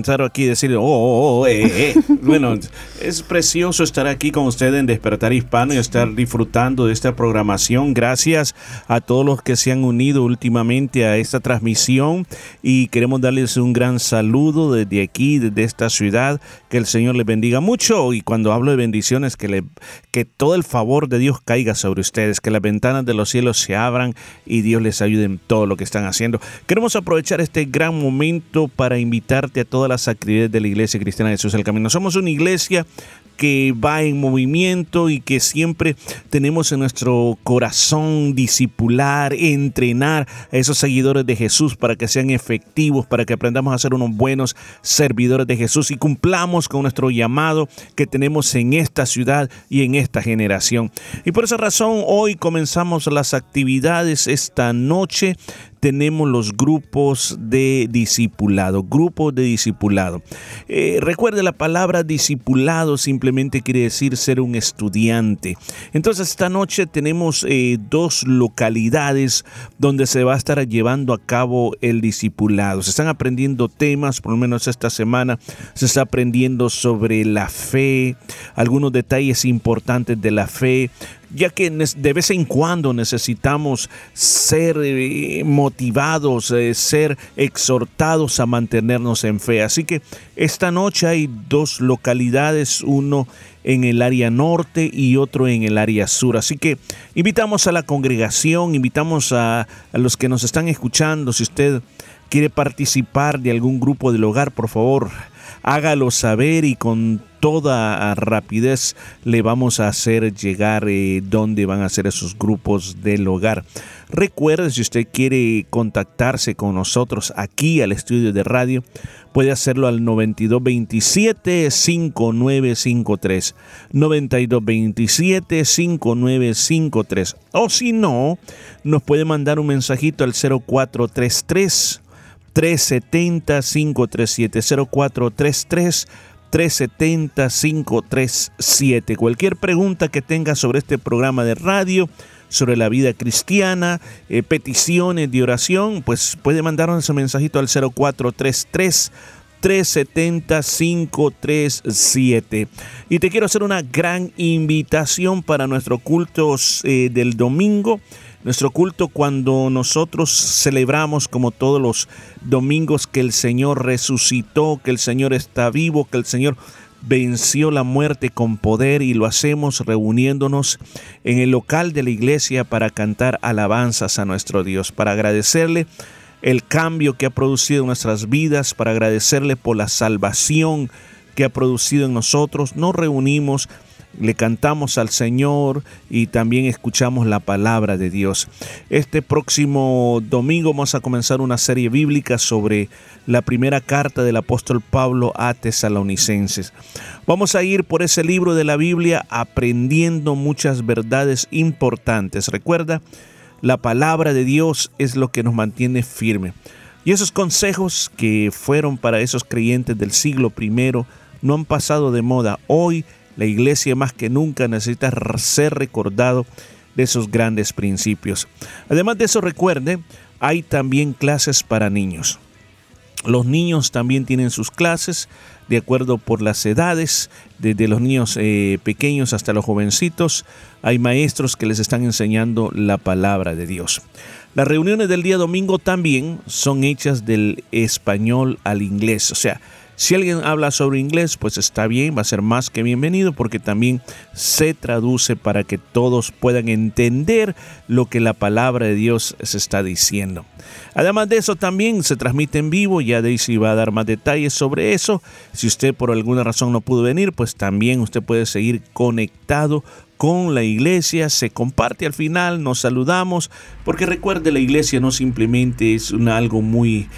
Entrar, aquí y decir, oh, oh, oh eh, eh. bueno, es precioso estar aquí con ustedes en Despertar Hispano y estar disfrutando de esta programación. Gracias a todos los que se han unido últimamente a esta transmisión y queremos darles un gran saludo desde aquí, desde esta ciudad. Que el Señor les bendiga mucho y cuando hablo de bendiciones, que, le, que todo el favor de Dios caiga sobre ustedes, que las ventanas de los cielos se abran y Dios les ayude en todo lo que están haciendo. Queremos aprovechar este gran momento para invitarte a todas las actividades de la Iglesia Cristiana de Jesús el Camino. Somos una iglesia que va en movimiento y que siempre tenemos en nuestro corazón discipular, entrenar a esos seguidores de Jesús para que sean efectivos, para que aprendamos a ser unos buenos servidores de Jesús y cumplamos con nuestro llamado que tenemos en esta ciudad y en esta generación. Y por esa razón hoy comenzamos las actividades esta noche tenemos los grupos de discipulado, grupos de discipulado. Eh, recuerde, la palabra discipulado simplemente quiere decir ser un estudiante. Entonces, esta noche tenemos eh, dos localidades donde se va a estar llevando a cabo el discipulado. Se están aprendiendo temas, por lo menos esta semana se está aprendiendo sobre la fe, algunos detalles importantes de la fe, ya que de vez en cuando necesitamos ser eh, motivados, eh, ser exhortados a mantenernos en fe. Así que esta noche hay dos localidades, uno en el área norte y otro en el área sur. Así que invitamos a la congregación, invitamos a, a los que nos están escuchando, si usted quiere participar de algún grupo del hogar, por favor, hágalo saber y con toda rapidez le vamos a hacer llegar eh, dónde van a ser esos grupos del hogar. Recuerde, si usted quiere contactarse con nosotros aquí al estudio de radio, puede hacerlo al 9227 5953 9227 5953 o si no, nos puede mandar un mensajito al 0433 370 537 0433 370 537. Cualquier pregunta que tenga sobre este programa de radio, sobre la vida cristiana, eh, peticiones de oración, pues puede mandarnos ese mensajito al 0433 370 537. Y te quiero hacer una gran invitación para nuestro culto eh, del domingo. Nuestro culto cuando nosotros celebramos como todos los domingos que el Señor resucitó, que el Señor está vivo, que el Señor venció la muerte con poder y lo hacemos reuniéndonos en el local de la iglesia para cantar alabanzas a nuestro Dios, para agradecerle el cambio que ha producido en nuestras vidas, para agradecerle por la salvación que ha producido en nosotros. Nos reunimos le cantamos al Señor y también escuchamos la palabra de Dios. Este próximo domingo vamos a comenzar una serie bíblica sobre la primera carta del apóstol Pablo a tesalonicenses. Vamos a ir por ese libro de la Biblia aprendiendo muchas verdades importantes. Recuerda, la palabra de Dios es lo que nos mantiene firme. Y esos consejos que fueron para esos creyentes del siglo primero no han pasado de moda. Hoy la iglesia más que nunca necesita ser recordado de esos grandes principios. Además de eso, recuerde, hay también clases para niños. Los niños también tienen sus clases de acuerdo por las edades, desde los niños eh, pequeños hasta los jovencitos. Hay maestros que les están enseñando la palabra de Dios. Las reuniones del día domingo también son hechas del español al inglés, o sea, si alguien habla sobre inglés, pues está bien, va a ser más que bienvenido porque también se traduce para que todos puedan entender lo que la palabra de Dios se está diciendo. Además de eso, también se transmite en vivo, ya Daisy va a dar más detalles sobre eso. Si usted por alguna razón no pudo venir, pues también usted puede seguir conectado con la iglesia, se comparte al final, nos saludamos, porque recuerde, la iglesia no simplemente es un, algo muy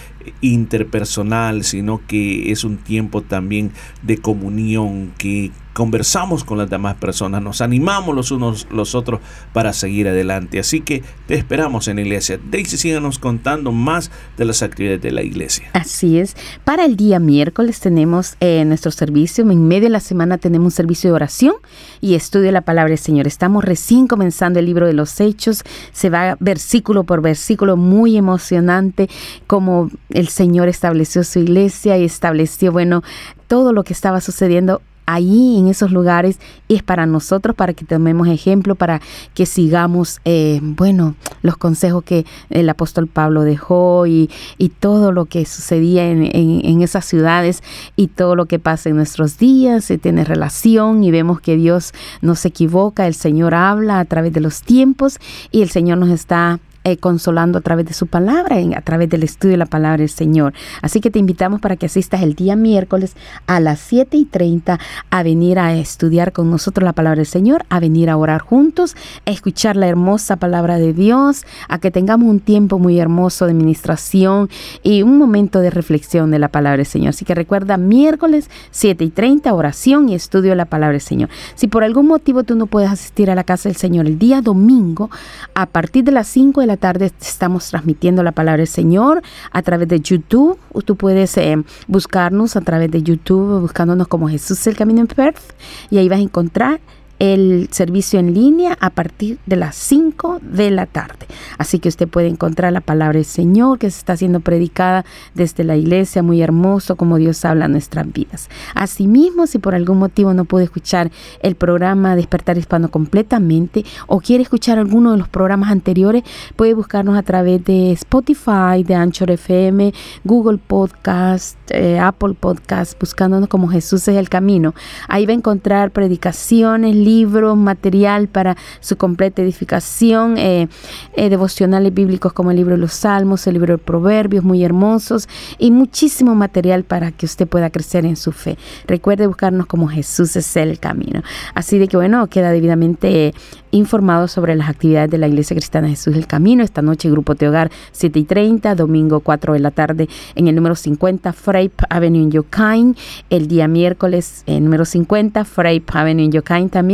interpersonal, sino que es un tiempo también de comunión, que conversamos con las demás personas, nos animamos los unos los otros para seguir adelante. Así que te esperamos en la iglesia. Daisy, síganos contando más de las actividades de la iglesia. Así es. Para el día miércoles tenemos eh, nuestro servicio. En medio de la semana tenemos un servicio de oración y estudio de la palabra del Señor. Estamos recién comenzando el libro de los Hechos. Se va versículo por versículo, muy emocionante, como el Señor estableció su iglesia y estableció, bueno, todo lo que estaba sucediendo ahí en esos lugares es para nosotros, para que tomemos ejemplo, para que sigamos, eh, bueno, los consejos que el apóstol Pablo dejó y, y todo lo que sucedía en, en, esas ciudades y todo lo que pasa en nuestros días, se tiene relación y vemos que Dios no se equivoca, el Señor habla a través de los tiempos y el Señor nos está eh, consolando a través de su palabra, a través del estudio de la palabra del Señor. Así que te invitamos para que asistas el día miércoles a las 7 y 30 a venir a estudiar con nosotros la palabra del Señor, a venir a orar juntos, a escuchar la hermosa palabra de Dios, a que tengamos un tiempo muy hermoso de ministración y un momento de reflexión de la palabra del Señor. Así que recuerda, miércoles 7 y 30, oración y estudio de la palabra del Señor. Si por algún motivo tú no puedes asistir a la casa del Señor el día domingo, a partir de las 5 de la tarde estamos transmitiendo la palabra del Señor a través de YouTube. Tú puedes eh, buscarnos a través de YouTube, buscándonos como Jesús el Camino en Perth, y ahí vas a encontrar el servicio en línea a partir de las 5 de la tarde. Así que usted puede encontrar la palabra del Señor que se está siendo predicada desde la iglesia, muy hermoso como Dios habla nuestras vidas. Asimismo, si por algún motivo no puede escuchar el programa Despertar Hispano completamente o quiere escuchar alguno de los programas anteriores, puede buscarnos a través de Spotify, de Anchor FM, Google Podcast, eh, Apple Podcast, buscándonos como Jesús es el camino. Ahí va a encontrar predicaciones, libros, material para su completa edificación, eh, eh, devocionales bíblicos como el libro de los Salmos, el libro de Proverbios, muy hermosos, y muchísimo material para que usted pueda crecer en su fe. Recuerde buscarnos como Jesús es el camino. Así de que bueno, queda debidamente informado sobre las actividades de la Iglesia Cristiana Jesús el Camino. Esta noche, Grupo Teogar, 7 y 30, domingo 4 de la tarde, en el número 50, Frape Avenue en Yokain. El día miércoles, el número 50, Frape Avenue en Yokain también.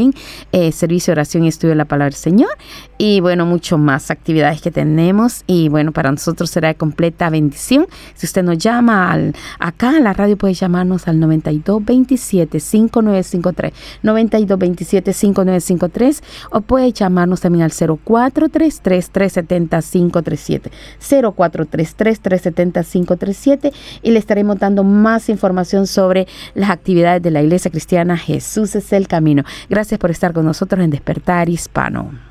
Eh, servicio de oración y estudio de la palabra del Señor. Y bueno, mucho más actividades que tenemos. Y bueno, para nosotros será de completa bendición. Si usted nos llama al, acá a la radio, puede llamarnos al 9227-5953. 9227-5953 o puede llamarnos también al 0433-370-537. 0433-370-537 y le estaremos dando más información sobre las actividades de la Iglesia Cristiana Jesús es el Camino. Gracias por estar con nosotros en Despertar Hispano.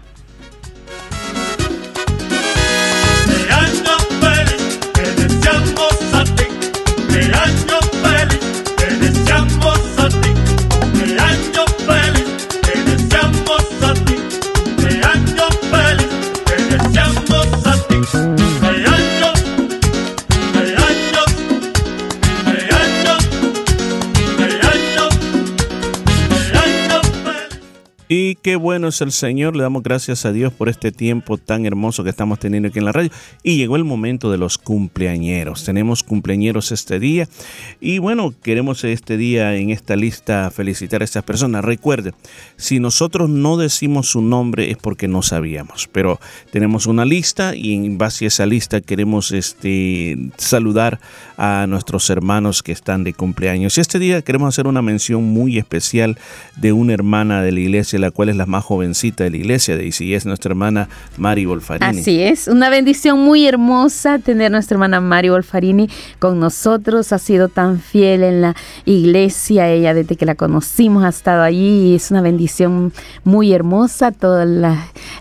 Y qué bueno es el Señor, le damos gracias a Dios por este tiempo tan hermoso que estamos teniendo aquí en la radio. Y llegó el momento de los cumpleañeros. Tenemos cumpleañeros este día. Y bueno, queremos este día en esta lista felicitar a estas personas. Recuerde, si nosotros no decimos su nombre es porque no sabíamos. Pero tenemos una lista y en base a esa lista queremos este, saludar a nuestros hermanos que están de cumpleaños. Y este día queremos hacer una mención muy especial de una hermana de la iglesia la cual es la más jovencita de la iglesia, de y es nuestra hermana Mari Wolfarini. Así es, una bendición muy hermosa tener nuestra hermana Mari Wolfarini con nosotros, ha sido tan fiel en la iglesia, ella desde que la conocimos ha estado allí y es una bendición muy hermosa, todos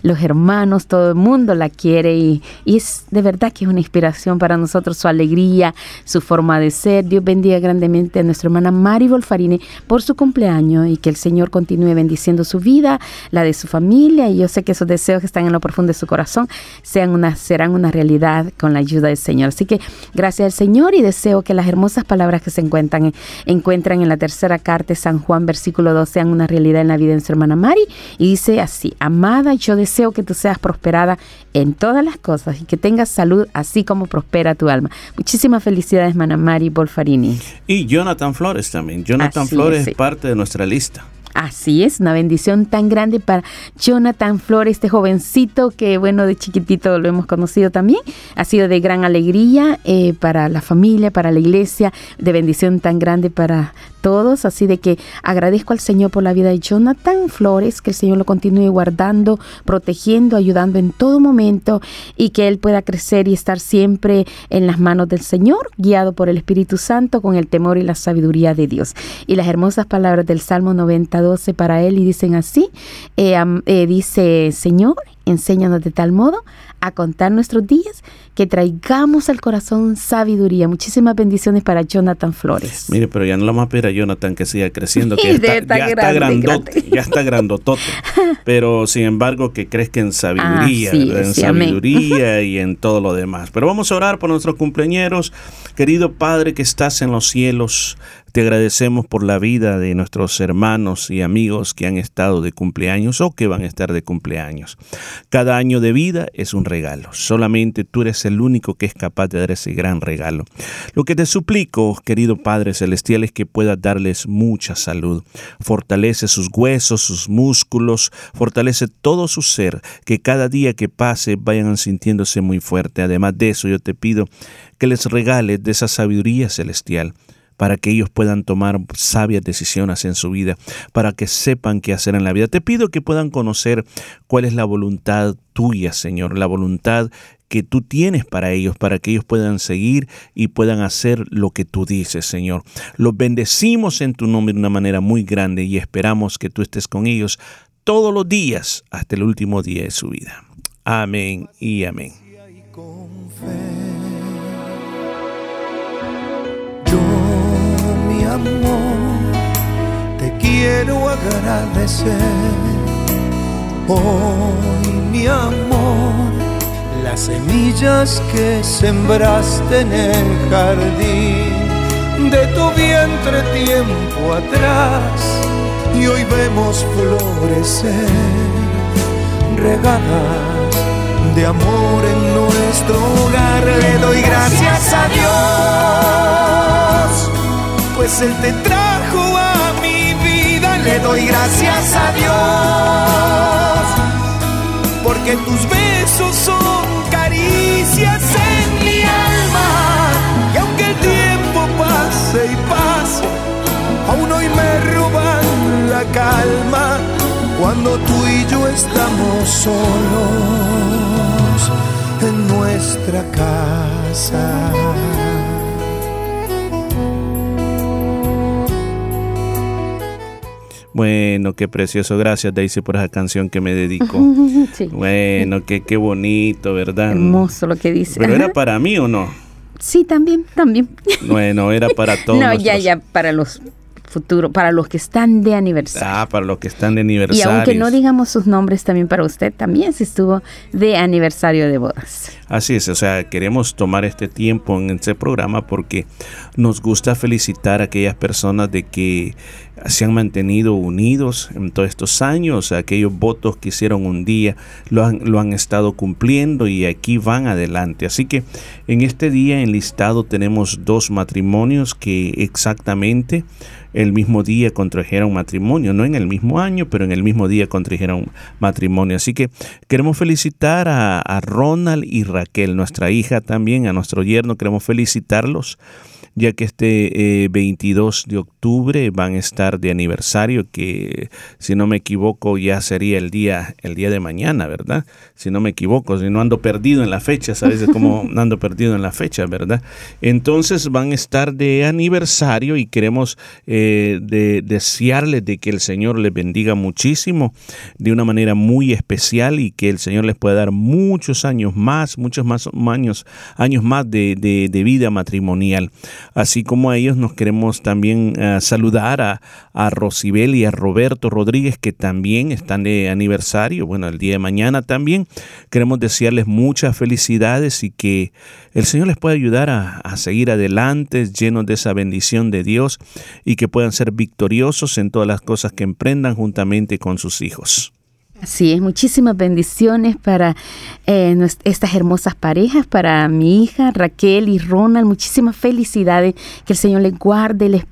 los hermanos, todo el mundo la quiere y, y es de verdad que es una inspiración para nosotros su alegría, su forma de ser. Dios bendiga grandemente a nuestra hermana Mari Wolfarini por su cumpleaños y que el Señor continúe bendiciendo su vida vida, la de su familia, y yo sé que esos deseos que están en lo profundo de su corazón sean una, serán una realidad con la ayuda del Señor. Así que gracias al Señor y deseo que las hermosas palabras que se encuentran, encuentran en la tercera carta de San Juan, versículo 2, sean una realidad en la vida de su hermana Mari. Y dice así, amada, yo deseo que tú seas prosperada en todas las cosas y que tengas salud así como prospera tu alma. Muchísimas felicidades, hermana Mari Bolfarini. Y Jonathan Flores también. Jonathan Flores es parte de nuestra lista. Así es, una bendición tan grande para Jonathan Flores, este jovencito que, bueno, de chiquitito lo hemos conocido también. Ha sido de gran alegría eh, para la familia, para la iglesia, de bendición tan grande para todos. Así de que agradezco al Señor por la vida de Jonathan Flores, que el Señor lo continúe guardando, protegiendo, ayudando en todo momento y que él pueda crecer y estar siempre en las manos del Señor, guiado por el Espíritu Santo con el temor y la sabiduría de Dios. Y las hermosas palabras del Salmo 90, 12 para él y dicen así, eh, eh, dice, Señor, enséñanos de tal modo a contar nuestros días que traigamos al corazón sabiduría. Muchísimas bendiciones para Jonathan Flores. Mire, pero ya no lo vamos a pedir a Jonathan que siga creciendo, que ya está, ya está grandote, ya está grandotote. Pero sin embargo que crezca en sabiduría, en sabiduría y en todo lo demás. Pero vamos a orar por nuestros cumpleaños. Querido Padre que estás en los cielos, te agradecemos por la vida de nuestros hermanos y amigos que han estado de cumpleaños o que van a estar de cumpleaños. Cada año de vida es un regalo. Solamente tú eres el único que es capaz de dar ese gran regalo. Lo que te suplico, querido Padre Celestial, es que puedas darles mucha salud. Fortalece sus huesos, sus músculos, fortalece todo su ser, que cada día que pase vayan sintiéndose muy fuerte. Además de eso, yo te pido que les regales de esa sabiduría celestial para que ellos puedan tomar sabias decisiones en su vida, para que sepan qué hacer en la vida. Te pido que puedan conocer cuál es la voluntad tuya, Señor, la voluntad que tú tienes para ellos, para que ellos puedan seguir y puedan hacer lo que tú dices, Señor. Los bendecimos en tu nombre de una manera muy grande y esperamos que tú estés con ellos todos los días hasta el último día de su vida. Amén y amén. Te quiero agradecer. Hoy, mi amor, las semillas que sembraste en el jardín de tu vientre tiempo atrás y hoy vemos florecer regadas de amor en nuestro hogar. Le doy gracias a Dios pues Él te trajo a mi vida. Le doy gracias a Dios, porque tus besos son caricias en mi alma. Y aunque el tiempo pase y pase, aún hoy me roban la calma cuando tú y yo estamos solos en nuestra casa. Bueno, qué precioso. Gracias, Daisy, por esa canción que me dedicó. Bueno, qué, qué bonito, ¿verdad? Hermoso lo que dice. ¿Pero era para mí o no? Sí, también, también. Bueno, era para todos. no, ya, ya, para los futuros, para los que están de aniversario. Ah, para los que están de aniversario. Y aunque no digamos sus nombres también para usted, también se estuvo de aniversario de bodas. Así es, o sea, queremos tomar este tiempo en este programa porque nos gusta felicitar a aquellas personas de que se han mantenido unidos en todos estos años, aquellos votos que hicieron un día lo han, estado cumpliendo y aquí van adelante. Así que en este día enlistado tenemos dos matrimonios que exactamente el mismo día contrajeron matrimonio, no en el mismo año, pero en el mismo día contrajeron matrimonio. Así que queremos felicitar a, a Ronald y Raquel, nuestra hija también, a nuestro yerno, queremos felicitarlos ya que este 22 eh, de octubre van a estar de aniversario, que si no me equivoco ya sería el día, el día de mañana, ¿verdad? Si no me equivoco, si no ando perdido en la fecha, ¿sabes cómo ando perdido en la fecha, verdad? Entonces van a estar de aniversario y queremos eh, de, desearles de que el Señor les bendiga muchísimo, de una manera muy especial y que el Señor les pueda dar muchos años más, muchos más años, años más de, de vida matrimonial. Así como a ellos nos queremos también eh, saludar a, a Rosibel y a Roberto Rodríguez que también están de aniversario, bueno, el día de mañana también. Queremos desearles muchas felicidades y que el Señor les pueda ayudar a, a seguir adelante llenos de esa bendición de Dios y que puedan ser victoriosos en todas las cosas que emprendan juntamente con sus hijos. Así es, muchísimas bendiciones para eh, estas hermosas parejas, para mi hija Raquel y Ronald, muchísimas felicidades, que el Señor les guarde, les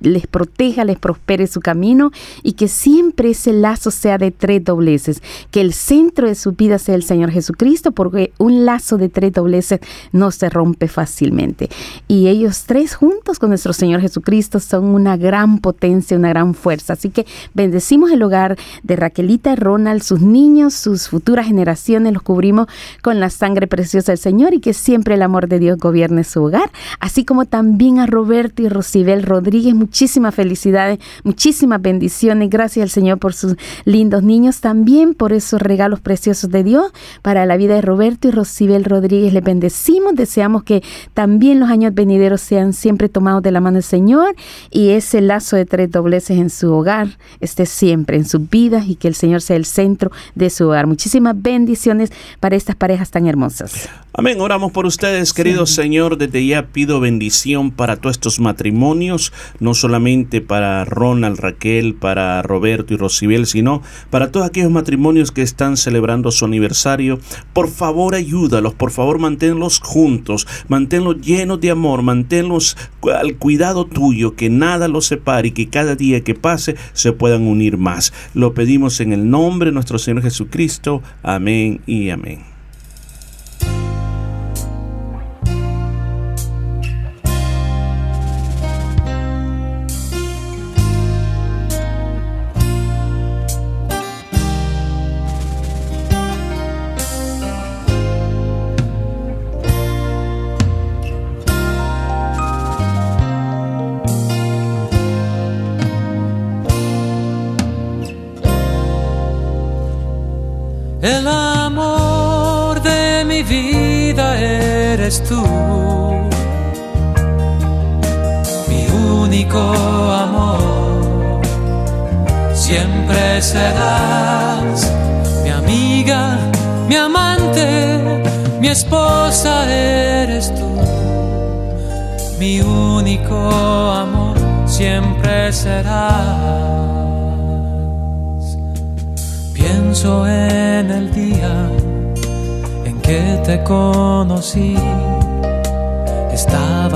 les proteja, les prospere su camino y que siempre ese lazo sea de tres dobleces, que el centro de su vida sea el Señor Jesucristo, porque un lazo de tres dobleces no se rompe fácilmente. Y ellos tres juntos con nuestro Señor Jesucristo son una gran potencia, una gran fuerza. Así que bendecimos el hogar de Raquelita y Ronald, sus niños, sus futuras generaciones, los cubrimos con la sangre preciosa del Señor y que siempre el amor de Dios gobierne su hogar, así como también a Roberto y Rosibel Rodríguez, muchísimas felicidades, muchísimas bendiciones, gracias al Señor por sus lindos niños, también por esos regalos preciosos de Dios para la vida de Roberto y Rosibel Rodríguez. Les bendecimos, deseamos que también los años venideros sean siempre tomados de la mano del Señor y ese lazo de tres dobleces en su hogar esté siempre en sus vidas y que el Señor sea el centro de su hogar. Muchísimas bendiciones para estas parejas tan hermosas. Amén. Oramos por ustedes, querido Señor. Desde ya pido bendición para todos estos matrimonios, solamente para Ronald, Raquel, para Roberto y Rosibel, sino para todos aquellos matrimonios que están celebrando su aniversario. Por favor, ayúdalos, por favor, manténlos juntos, manténlos llenos de amor, manténlos al cuidado tuyo, que nada los separe y que cada día que pase se puedan unir más. Lo pedimos en el nombre de nuestro Señor Jesucristo. Amén y amén.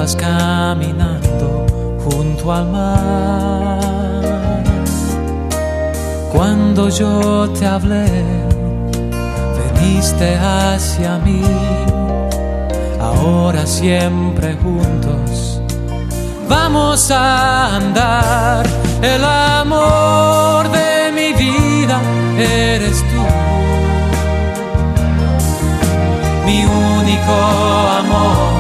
Estabas caminando junto al mar. Cuando yo te hablé, veniste hacia mí. Ahora siempre juntos vamos a andar. El amor de mi vida eres tú, mi único amor.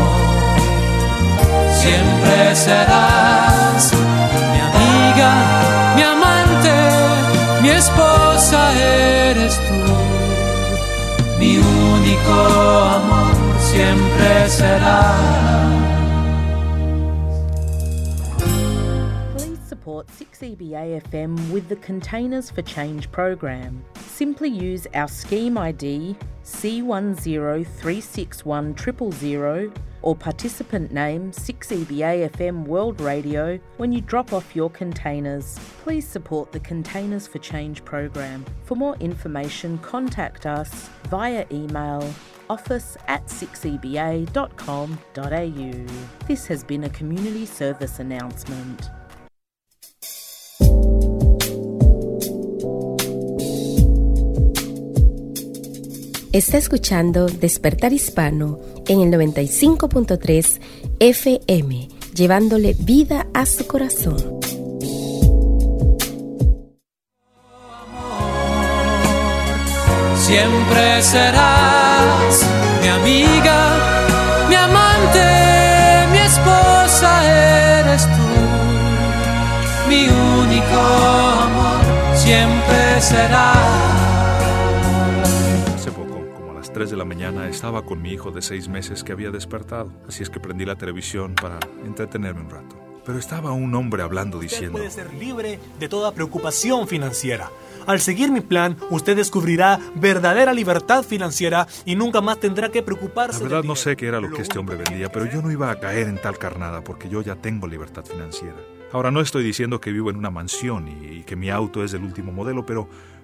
Siempre serás mi amiga, mi amante, mi esposa eres tú, mi único amor. Siempre serás. support 6EBA FM with the Containers for Change program. Simply use our scheme ID C1036100 or participant name 6EBA FM World Radio when you drop off your containers. Please support the Containers for Change program. For more information, contact us via email office at 6eba.com.au. This has been a community service announcement. Está escuchando Despertar Hispano en el 95.3 FM, llevándole vida a su corazón. Siempre serás mi amiga, mi amante, mi esposa eres tú, mi único amor. Siempre serás. 3 de la mañana, estaba con mi hijo de 6 meses que había despertado, así es que prendí la televisión para entretenerme un rato. Pero estaba un hombre hablando diciendo... puede ser libre de toda preocupación financiera. Al seguir mi plan, usted descubrirá verdadera libertad financiera y nunca más tendrá que preocuparse. La verdad no sé qué era lo que este hombre vendía, pero yo no iba a caer en tal carnada porque yo ya tengo libertad financiera. Ahora no estoy diciendo que vivo en una mansión y, y que mi auto es del último modelo, pero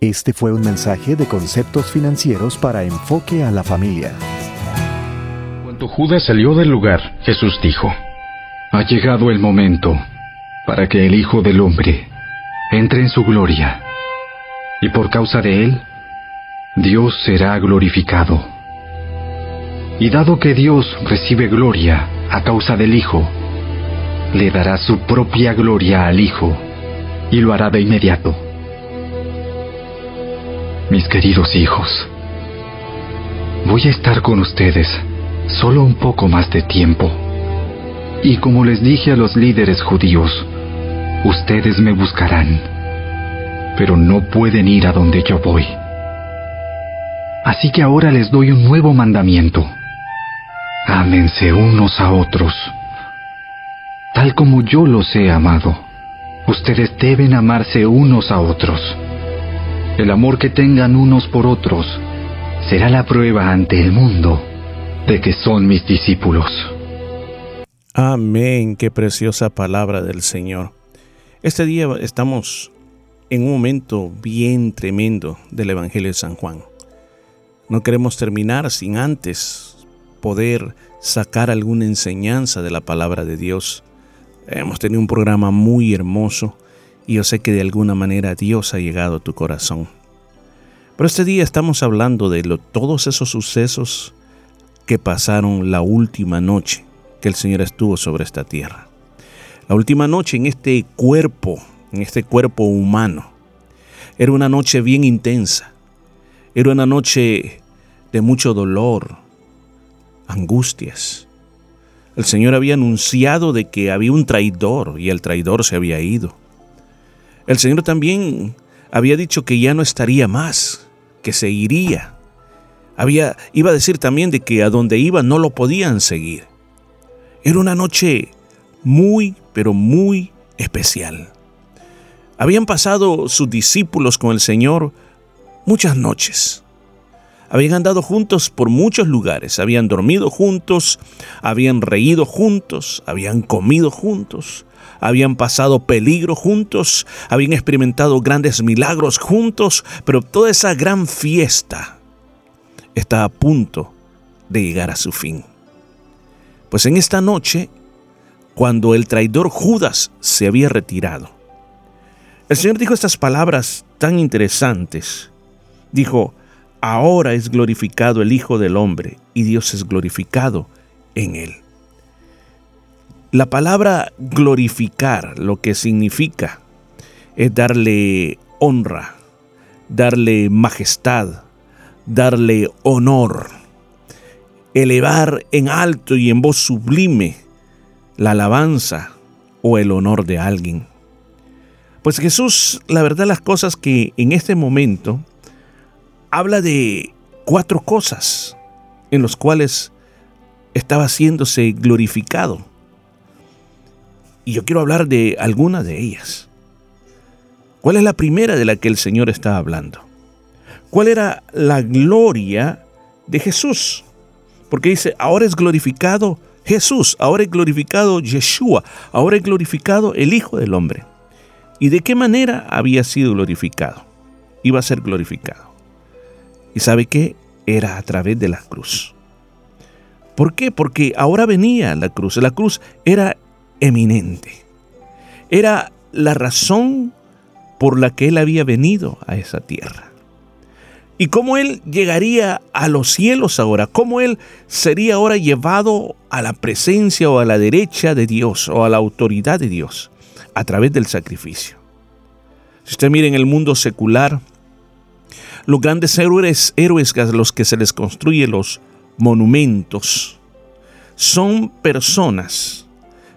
Este fue un mensaje de conceptos financieros para enfoque a la familia. Cuando Judas salió del lugar, Jesús dijo, Ha llegado el momento para que el Hijo del Hombre entre en su gloria, y por causa de él, Dios será glorificado. Y dado que Dios recibe gloria a causa del Hijo, le dará su propia gloria al Hijo, y lo hará de inmediato. Mis queridos hijos, voy a estar con ustedes solo un poco más de tiempo. Y como les dije a los líderes judíos, ustedes me buscarán, pero no pueden ir a donde yo voy. Así que ahora les doy un nuevo mandamiento. Ámense unos a otros. Tal como yo los he amado, ustedes deben amarse unos a otros. El amor que tengan unos por otros será la prueba ante el mundo de que son mis discípulos. Amén, qué preciosa palabra del Señor. Este día estamos en un momento bien tremendo del Evangelio de San Juan. No queremos terminar sin antes poder sacar alguna enseñanza de la palabra de Dios. Hemos tenido un programa muy hermoso y yo sé que de alguna manera Dios ha llegado a tu corazón. Pero este día estamos hablando de todos esos sucesos que pasaron la última noche que el Señor estuvo sobre esta tierra. La última noche en este cuerpo, en este cuerpo humano. Era una noche bien intensa. Era una noche de mucho dolor, angustias. El Señor había anunciado de que había un traidor y el traidor se había ido. El Señor también había dicho que ya no estaría más, que se iría. Había, iba a decir también de que a donde iba no lo podían seguir. Era una noche muy, pero muy especial. Habían pasado sus discípulos con el Señor muchas noches. Habían andado juntos por muchos lugares, habían dormido juntos, habían reído juntos, habían comido juntos, habían pasado peligro juntos, habían experimentado grandes milagros juntos, pero toda esa gran fiesta está a punto de llegar a su fin. Pues en esta noche, cuando el traidor Judas se había retirado, el Señor dijo estas palabras tan interesantes. Dijo, ahora es glorificado el Hijo del Hombre y Dios es glorificado en él. La palabra glorificar lo que significa es darle honra, darle majestad, darle honor, elevar en alto y en voz sublime la alabanza o el honor de alguien. Pues Jesús, la verdad las cosas que en este momento habla de cuatro cosas en los cuales estaba haciéndose glorificado. Y yo quiero hablar de alguna de ellas. ¿Cuál es la primera de la que el Señor está hablando? ¿Cuál era la gloria de Jesús? Porque dice, ahora es glorificado Jesús, ahora es glorificado Yeshua, ahora es glorificado el Hijo del Hombre. ¿Y de qué manera había sido glorificado? Iba a ser glorificado. ¿Y sabe qué? Era a través de la cruz. ¿Por qué? Porque ahora venía la cruz. La cruz era eminente. Era la razón por la que Él había venido a esa tierra. Y cómo Él llegaría a los cielos ahora, cómo Él sería ahora llevado a la presencia o a la derecha de Dios o a la autoridad de Dios a través del sacrificio. Si usted mira en el mundo secular, los grandes héroes, héroes a los que se les construye los monumentos, son personas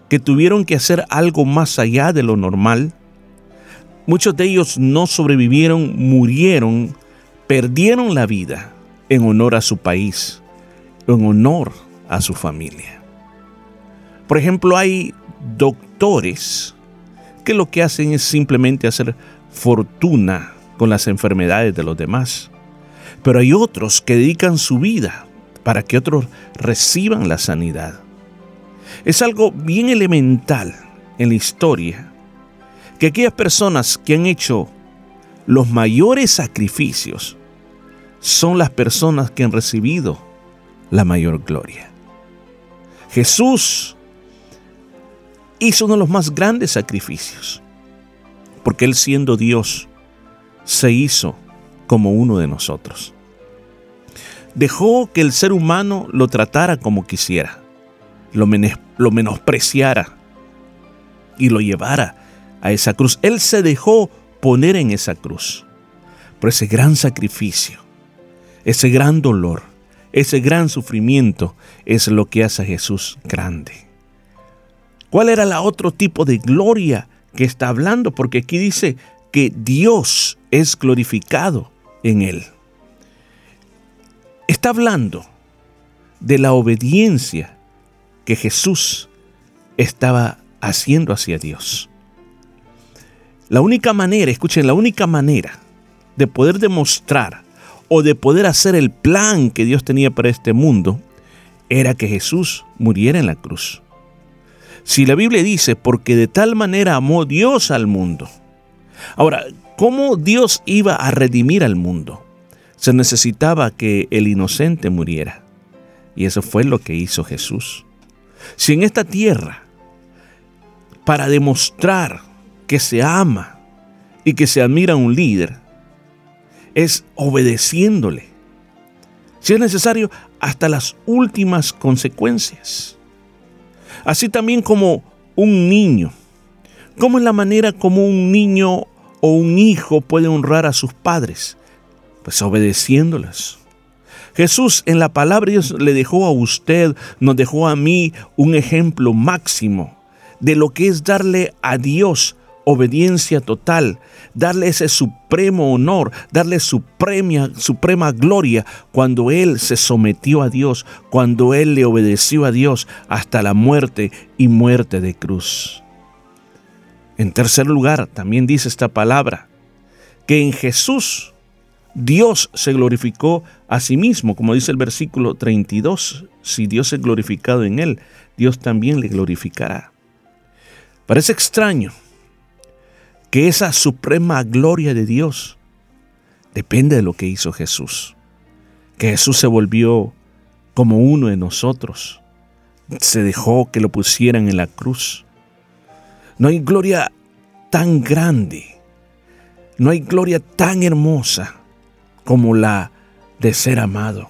que tuvieron que hacer algo más allá de lo normal. Muchos de ellos no sobrevivieron, murieron, perdieron la vida en honor a su país, en honor a su familia. Por ejemplo, hay doctores que lo que hacen es simplemente hacer fortuna con las enfermedades de los demás. Pero hay otros que dedican su vida para que otros reciban la sanidad. Es algo bien elemental en la historia que aquellas personas que han hecho los mayores sacrificios son las personas que han recibido la mayor gloria. Jesús hizo uno de los más grandes sacrificios, porque Él siendo Dios, se hizo como uno de nosotros. Dejó que el ser humano lo tratara como quisiera, lo, lo menospreciara y lo llevara a esa cruz. Él se dejó poner en esa cruz. Por ese gran sacrificio, ese gran dolor, ese gran sufrimiento es lo que hace a Jesús grande. ¿Cuál era la otro tipo de gloria que está hablando? Porque aquí dice que Dios es glorificado en él. Está hablando de la obediencia que Jesús estaba haciendo hacia Dios. La única manera, escuchen, la única manera de poder demostrar o de poder hacer el plan que Dios tenía para este mundo era que Jesús muriera en la cruz. Si la Biblia dice, porque de tal manera amó Dios al mundo. Ahora, ¿cómo Dios iba a redimir al mundo? Se necesitaba que el inocente muriera. Y eso fue lo que hizo Jesús. Si en esta tierra, para demostrar que se ama y que se admira a un líder, es obedeciéndole. Si es necesario, hasta las últimas consecuencias. Así también como un niño. ¿Cómo es la manera como un niño o un hijo puede honrar a sus padres? Pues obedeciéndoles. Jesús en la palabra le dejó a usted, nos dejó a mí un ejemplo máximo de lo que es darle a Dios obediencia total, darle ese supremo honor, darle suprema, suprema gloria cuando Él se sometió a Dios, cuando Él le obedeció a Dios hasta la muerte y muerte de cruz. En tercer lugar, también dice esta palabra, que en Jesús Dios se glorificó a sí mismo, como dice el versículo 32, si Dios es glorificado en Él, Dios también le glorificará. Parece extraño que esa suprema gloria de Dios depende de lo que hizo Jesús. Que Jesús se volvió como uno de nosotros. Se dejó que lo pusieran en la cruz. No hay gloria tan grande, no hay gloria tan hermosa como la de ser amado.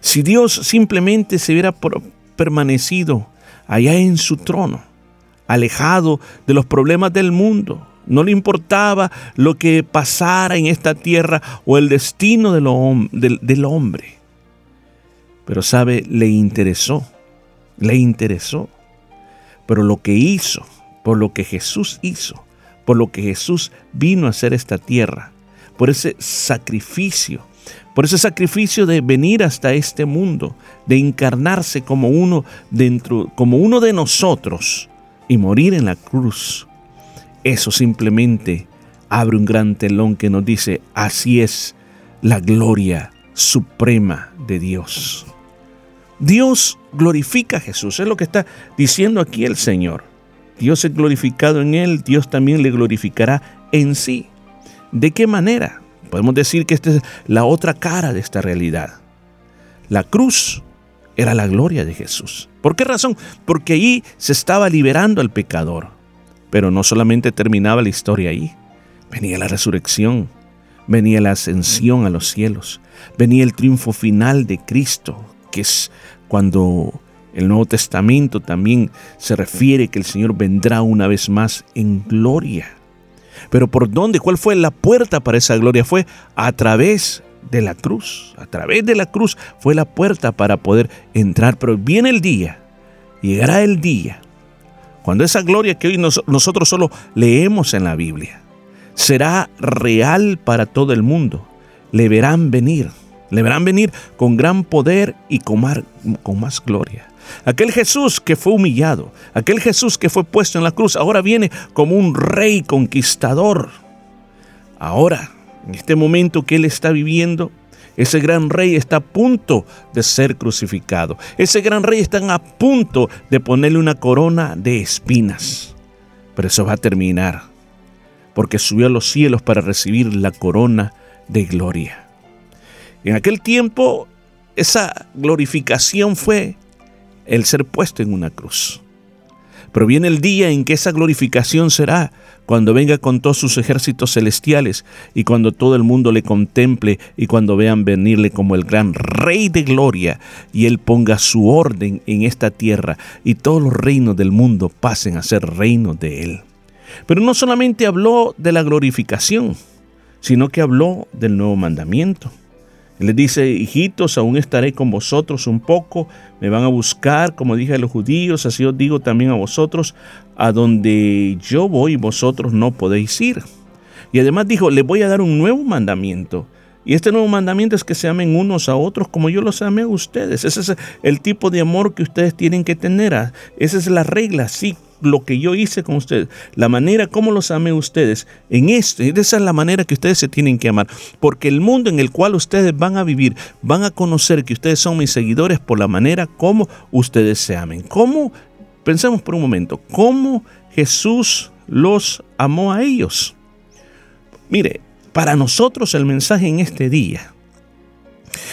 Si Dios simplemente se hubiera permanecido allá en su trono, alejado de los problemas del mundo. No le importaba lo que pasara en esta tierra o el destino del, hombre. Pero sabe, le interesó, le interesó. Pero lo que hizo, por lo que Jesús hizo, por lo que Jesús vino a hacer esta tierra, por ese sacrificio, por ese sacrificio de venir hasta este mundo, de encarnarse como uno dentro, como uno de nosotros, y morir en la cruz, eso simplemente abre un gran telón que nos dice, así es la gloria suprema de Dios. Dios glorifica a Jesús, es lo que está diciendo aquí el Señor. Dios es glorificado en Él, Dios también le glorificará en sí. ¿De qué manera? Podemos decir que esta es la otra cara de esta realidad. La cruz era la gloria de Jesús. ¿Por qué razón? Porque ahí se estaba liberando al pecador. Pero no solamente terminaba la historia ahí. Venía la resurrección, venía la ascensión a los cielos, venía el triunfo final de Cristo, que es cuando el Nuevo Testamento también se refiere que el Señor vendrá una vez más en gloria. Pero ¿por dónde? ¿Cuál fue la puerta para esa gloria? Fue a través de la cruz. A través de la cruz fue la puerta para poder entrar. Pero viene el día, llegará el día, cuando esa gloria que hoy nosotros solo leemos en la Biblia será real para todo el mundo. Le verán venir, Le verán venir con gran poder y con, más gloria. Aquel Jesús que fue humillado, aquel Jesús que fue puesto en la cruz, ahora viene como un rey conquistador. Ahora, en este momento que Él está viviendo, ese gran rey está a punto de ser crucificado. Ese gran rey está a punto de ponerle una corona de espinas. Pero eso va a terminar, porque subió a los cielos para recibir la corona de gloria. En aquel tiempo, esa glorificación fue el ser puesto en una cruz. Pero viene el día en que esa glorificación será cuando venga con todos sus ejércitos celestiales y cuando todo el mundo le contemple y cuando vean venirle como el gran rey de gloria y él ponga su orden en esta tierra y todos los reinos del mundo pasen a ser reinos de él. Pero no solamente habló de la glorificación, sino que habló del nuevo mandamiento. Les dice, hijitos, aún estaré con vosotros un poco, me van a buscar, como dije a los judíos, así os digo también a vosotros, a donde yo voy vosotros no podéis ir. Y además dijo, les voy a dar un nuevo mandamiento. Y este nuevo mandamiento es que se amen unos a otros como yo los amé a ustedes. Ese es el tipo de amor que ustedes tienen que tener. Esa es la regla, sí, lo que yo hice con ustedes, la manera como los amé ustedes, en esto, esa es la manera que ustedes se tienen que amar, porque el mundo en el cual ustedes van a vivir, van a conocer que ustedes son mis seguidores por la manera como ustedes se amen. ¿Cómo? Pensemos por un momento, ¿cómo Jesús los amó a ellos? Mire, para nosotros el mensaje en este día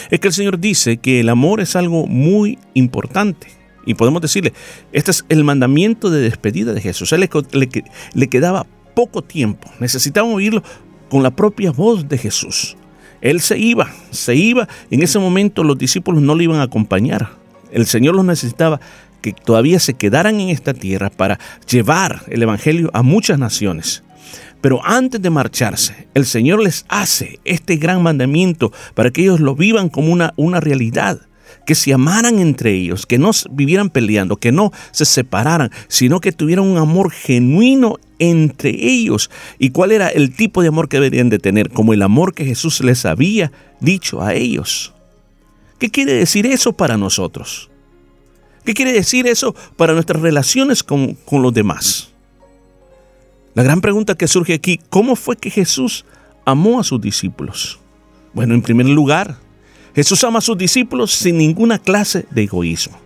es que el Señor dice que el amor es algo muy importante. Y podemos decirle, este es el mandamiento de despedida de Jesús. Él le, le, le quedaba poco tiempo. Necesitaban oírlo con la propia voz de Jesús. Él se iba, se iba. En ese momento los discípulos no le iban a acompañar. El Señor los necesitaba que todavía se quedaran en esta tierra para llevar el Evangelio a muchas naciones. Pero antes de marcharse, el Señor les hace este gran mandamiento para que ellos lo vivan como una, una realidad que se amaran entre ellos, que no vivieran peleando, que no se separaran, sino que tuvieran un amor genuino entre ellos. ¿Y cuál era el tipo de amor que deberían de tener? Como el amor que Jesús les había dicho a ellos. ¿Qué quiere decir eso para nosotros? ¿Qué quiere decir eso para nuestras relaciones con, con los demás? La gran pregunta que surge aquí, ¿cómo fue que Jesús amó a sus discípulos? Bueno, en primer lugar, Jesús ama a sus discípulos sin ninguna clase de egoísmo.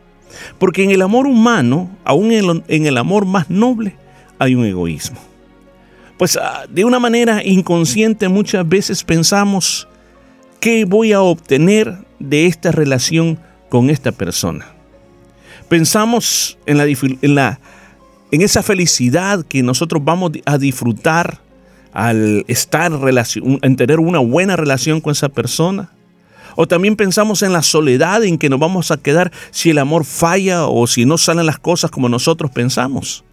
Porque en el amor humano, aún en el, amor más noble, hay un egoísmo. Pues de una manera inconsciente muchas veces pensamos, ¿qué voy a obtener de esta relación con esta persona? Pensamos en, la, en, en esa felicidad que nosotros vamos a disfrutar al estar en tener una buena relación con esa persona. O también pensamos en la soledad en que nos vamos a quedar si el amor falla o si no salen las cosas como nosotros pensamos.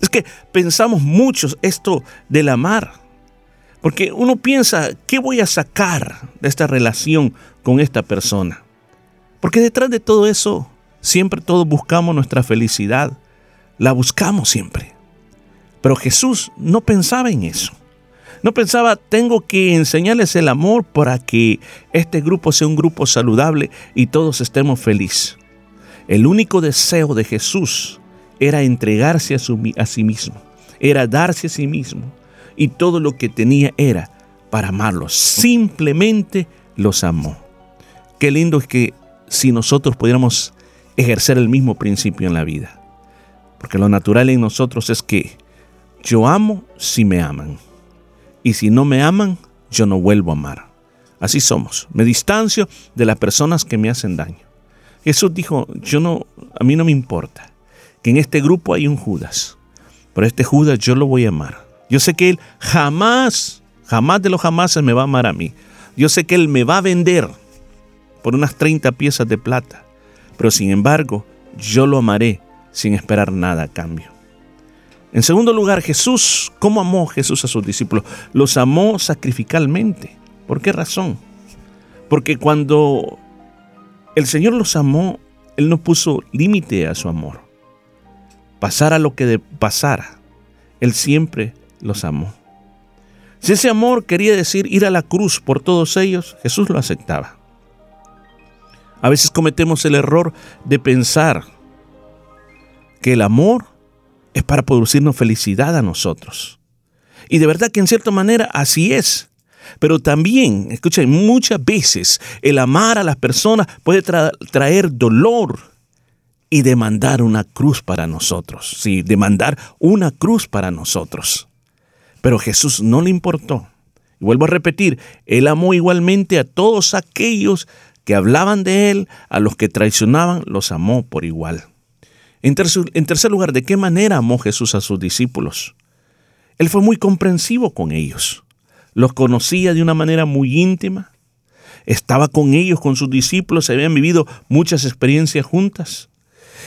Es que pensamos mucho esto del amar. Porque uno piensa, ¿qué voy a sacar de esta relación con esta persona? Porque detrás de todo eso, siempre todos buscamos nuestra felicidad. La buscamos siempre. Pero Jesús no pensaba en eso. No pensaba, tengo que enseñarles el amor para que este grupo sea un grupo saludable y todos estemos felices. El único deseo de Jesús era entregarse a, sí mismo, era darse a sí mismo. Y todo lo que tenía era para amarlos. Simplemente los amó. Qué lindo es que si nosotros pudiéramos ejercer el mismo principio en la vida. Porque lo natural en nosotros es que yo amo si me aman y si no me aman, yo no vuelvo a amar. Así somos. Me distancio de las personas que me hacen daño. Jesús dijo, yo no, a mí no me importa que en este grupo hay un Judas, pero este Judas yo lo voy a amar. Yo sé que él jamás, jamás de los jamás me va a amar a mí. Yo sé que él me va a vender por unas 30 piezas de plata, pero sin embargo, yo lo amaré sin esperar nada a cambio. En segundo lugar, Jesús, ¿cómo amó Jesús a sus discípulos? Los amó sacrificalmente. ¿Por qué razón? Porque cuando el Señor los amó, Él no puso límite a su amor. Pasara lo que pasara, Él siempre los amó. Si ese amor quería decir ir a la cruz por todos ellos, Jesús lo aceptaba. A veces cometemos el error de pensar que el amor es para producirnos felicidad a nosotros. Y de verdad que en cierta manera así es. Pero también, escuchen, muchas veces el amar a las personas puede traer dolor y demandar una cruz para nosotros. Sí, demandar una cruz para nosotros. Pero Jesús no le importó. Y vuelvo a repetir, Él amó igualmente a todos aquellos que hablaban de Él, a los que traicionaban, los amó por igual. En tercer, lugar, ¿de qué manera amó Jesús a sus discípulos? Él fue muy comprensivo con ellos. Los conocía de una manera muy íntima. Estaba con ellos, con sus discípulos, se habían vivido muchas experiencias juntas.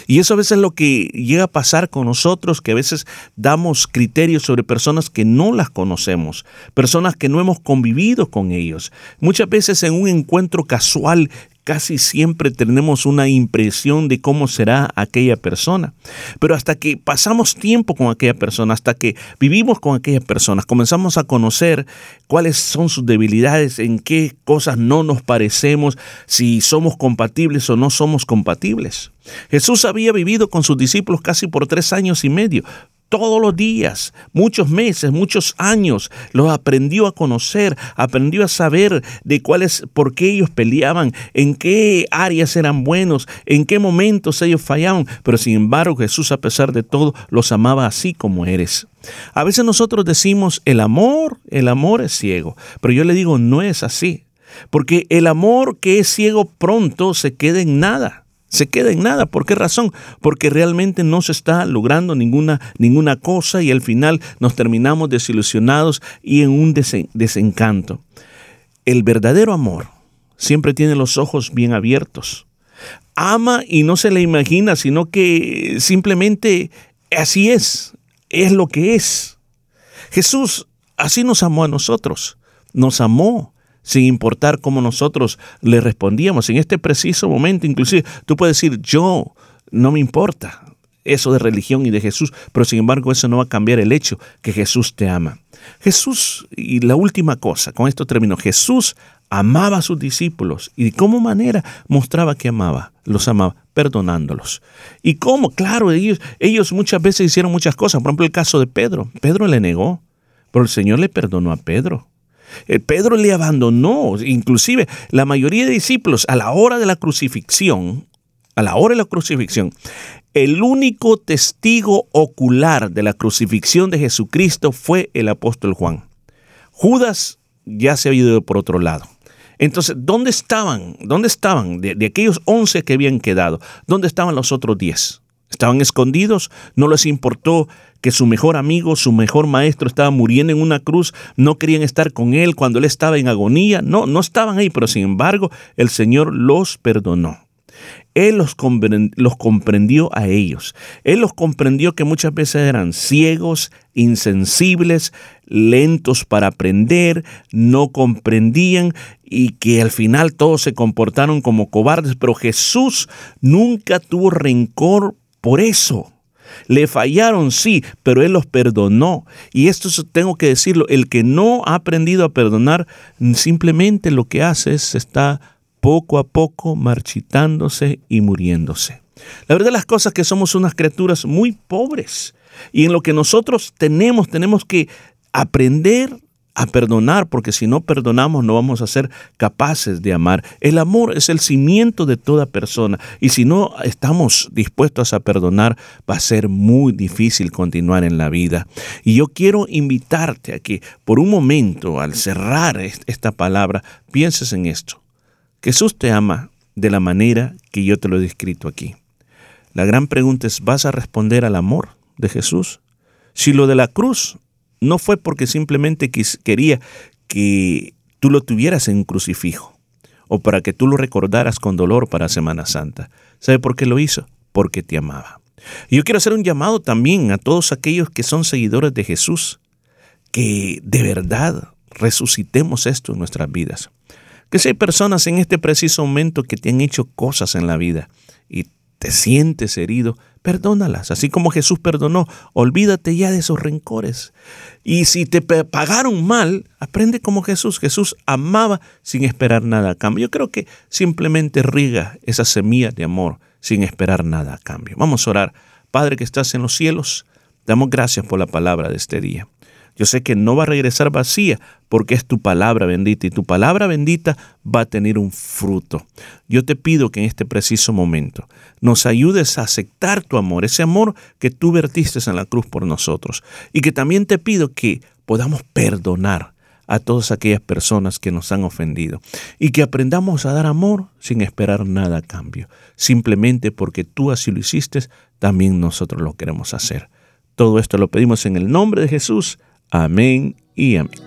Y eso a veces es lo que llega a pasar con nosotros, que a veces damos criterios sobre personas que no las conocemos, personas que no hemos convivido con ellos. Muchas veces en un encuentro casual casi siempre tenemos una impresión de cómo será aquella persona. Pero hasta que pasamos tiempo con aquella persona, hasta que vivimos con aquellas personas, comenzamos a conocer cuáles son sus debilidades, en qué cosas no nos parecemos, si somos compatibles o no somos compatibles. Jesús había vivido con sus discípulos casi por tres años y medio, todos los días, muchos meses, muchos años, los aprendió a conocer, aprendió a saber de cuáles, por qué ellos peleaban, en qué áreas eran buenos, en qué momentos ellos fallaban, pero sin embargo Jesús a pesar de todo los amaba así como eres. A veces nosotros decimos el amor, el amor es ciego, pero yo le digo no es así, porque el amor que es ciego pronto se queda en nada se queda en nada. ¿Por qué razón? Porque realmente no se está logrando ninguna, ninguna cosa y al final nos terminamos desilusionados y en un desencanto. El verdadero amor siempre tiene los ojos bien abiertos. Ama y no se le imagina, sino que simplemente así es, es lo que es. Jesús así nos amó a nosotros, nos amó sin importar cómo nosotros le respondíamos. En este preciso momento, inclusive, tú puedes decir, yo no me importa eso de religión y de Jesús, pero sin embargo eso no va a cambiar el hecho que Jesús te ama. Jesús, y la última cosa, con esto termino, Jesús amaba a sus discípulos y de cómo manera mostraba que amaba, los amaba, perdonándolos. ¿Y cómo? Claro, ellos, ellos muchas veces hicieron muchas cosas, por ejemplo el caso de Pedro, Pedro le negó, pero el Señor le perdonó a Pedro. Eh, Pedro le abandonó, inclusive la mayoría de discípulos a la hora de la crucifixión, a la hora de la crucifixión, el único testigo ocular de la crucifixión de Jesucristo fue el apóstol Juan. Judas ya se había ido por otro lado. Entonces, ¿dónde estaban? ¿Dónde estaban de, de aquellos once que habían quedado? ¿Dónde estaban los otros diez? Estaban escondidos, no les importó que su mejor amigo, su mejor maestro estaba muriendo en una cruz, no querían estar con él cuando él estaba en agonía, no, no estaban ahí, pero sin embargo el Señor los perdonó. Él los, comprendió a ellos. Él los comprendió que muchas veces eran ciegos, insensibles, lentos para aprender, no comprendían y que al final todos se comportaron como cobardes, pero Jesús nunca tuvo rencor por eso. Le fallaron, sí, pero Él los perdonó. Y esto tengo que decirlo, el que no ha aprendido a perdonar, simplemente lo que hace es está poco a poco marchitándose y muriéndose. La verdad las cosas que somos unas criaturas muy pobres. Y en lo que nosotros tenemos, tenemos que aprender a perdonar, porque si no perdonamos no vamos a ser capaces de amar. El amor es el cimiento de toda persona y si no estamos dispuestos a perdonar va a ser muy difícil continuar en la vida. Y yo quiero invitarte a que por un momento, al cerrar esta palabra, pienses en esto. Jesús te ama de la manera que yo te lo he descrito aquí. La gran pregunta es, ¿vas a responder al amor de Jesús? Si lo de la cruz no fue porque simplemente quería que tú lo tuvieras en un crucifijo o para que tú lo recordaras con dolor para Semana Santa. ¿Sabe por qué lo hizo? Porque te amaba. Yo quiero hacer un llamado también a todos aquellos que son seguidores de Jesús, que de verdad resucitemos esto en nuestras vidas. Que si hay personas en este preciso momento que te han hecho cosas en la vida y te sientes herido, perdónalas, así como Jesús perdonó. Olvídate ya de esos rencores. Y si te pagaron mal, aprende como Jesús. Jesús amaba sin esperar nada a cambio. Yo creo que simplemente riega esa semilla de amor sin esperar nada a cambio. Vamos a orar. Padre que estás en los cielos, damos gracias por la palabra de este día. Yo sé que no va a regresar vacía porque es tu palabra bendita y tu palabra bendita va a tener un fruto. Yo te pido que en este preciso momento nos ayudes a aceptar tu amor, ese amor que tú vertiste en la cruz por nosotros. Y que también te pido que podamos perdonar a todas aquellas personas que nos han ofendido y que aprendamos a dar amor sin esperar nada a cambio. Simplemente porque tú así lo hiciste, también nosotros lo queremos hacer. Todo esto lo pedimos en el nombre de Jesús. Amén y amén.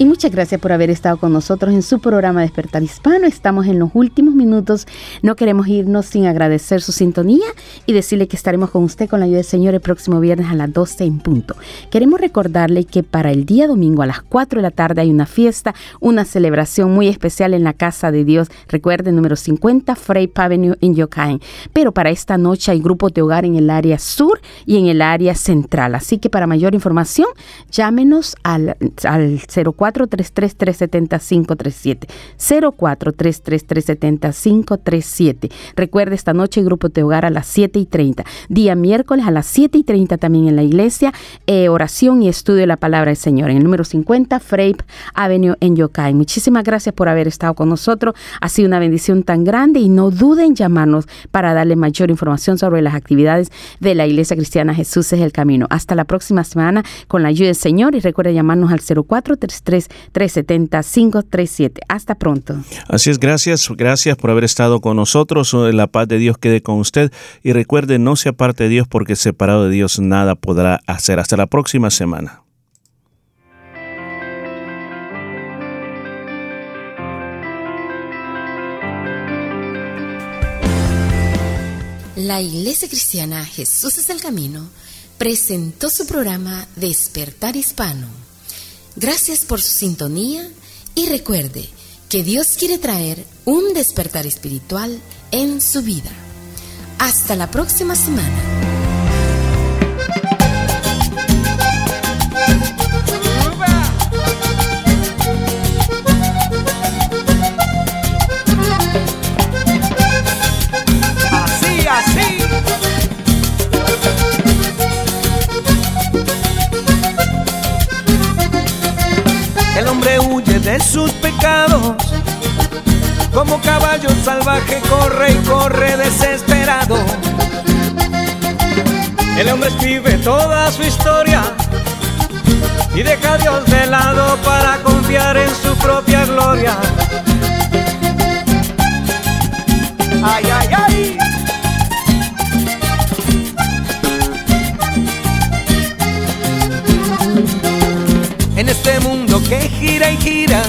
Y muchas gracias por haber estado con nosotros en su programa Despertar Hispano. Estamos en los últimos minutos. No queremos irnos sin agradecer su sintonía y decirle que estaremos con usted con la ayuda del Señor el próximo viernes a las 12 en punto. Queremos recordarle que para el día domingo a las 4 de la tarde hay una fiesta, una celebración muy especial en la Casa de Dios. Recuerde, número 50 Frey Avenue en Yokain. Pero para esta noche hay grupos de hogar en el área sur y en el área central. Así que para mayor información, llámenos al, al 04 043337 043337 Recuerde esta noche grupo de hogar a las 7 y 30. Día miércoles a las 7 y 30 también en la iglesia. Eh, oración y estudio de la palabra del Señor. En el número 50, Frape Avenue en Yokai. Muchísimas gracias por haber estado con nosotros. Ha sido una bendición tan grande y no duden en llamarnos para darle mayor información sobre las actividades de la Iglesia Cristiana Jesús es el Camino. Hasta la próxima semana con la ayuda del Señor y recuerde llamarnos al 0433 370 537 Hasta pronto. Así es, gracias, gracias por haber estado con nosotros. La paz de Dios quede con usted y recuerde, no se aparte de Dios porque separado de Dios nada podrá hacer. Hasta la próxima semana. la Iglesia Cristiana Jesús es el Camino presentó su programa Despertar Hispano. Gracias por su sintonía y recuerde que Dios quiere traer un despertar espiritual en su vida. Hasta la próxima semana. Hombre huye de sus pecados, como caballo salvaje corre y corre desesperado. El hombre escribe toda su historia y deja a Dios de lado para confiar en su propia gloria. Ay, ay, ay. En este mundo que gira y gira,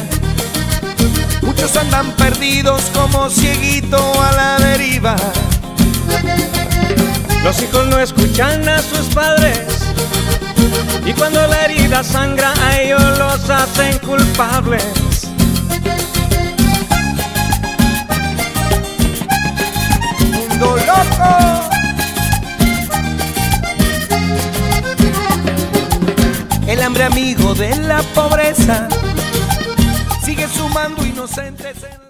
muchos andan perdidos como cieguito a la deriva. Los hijos no escuchan a sus padres y cuando la herida sangra a ellos los hacen culpables. Mundo loco. El hambre amigo de la pobreza sigue sumando inocentes en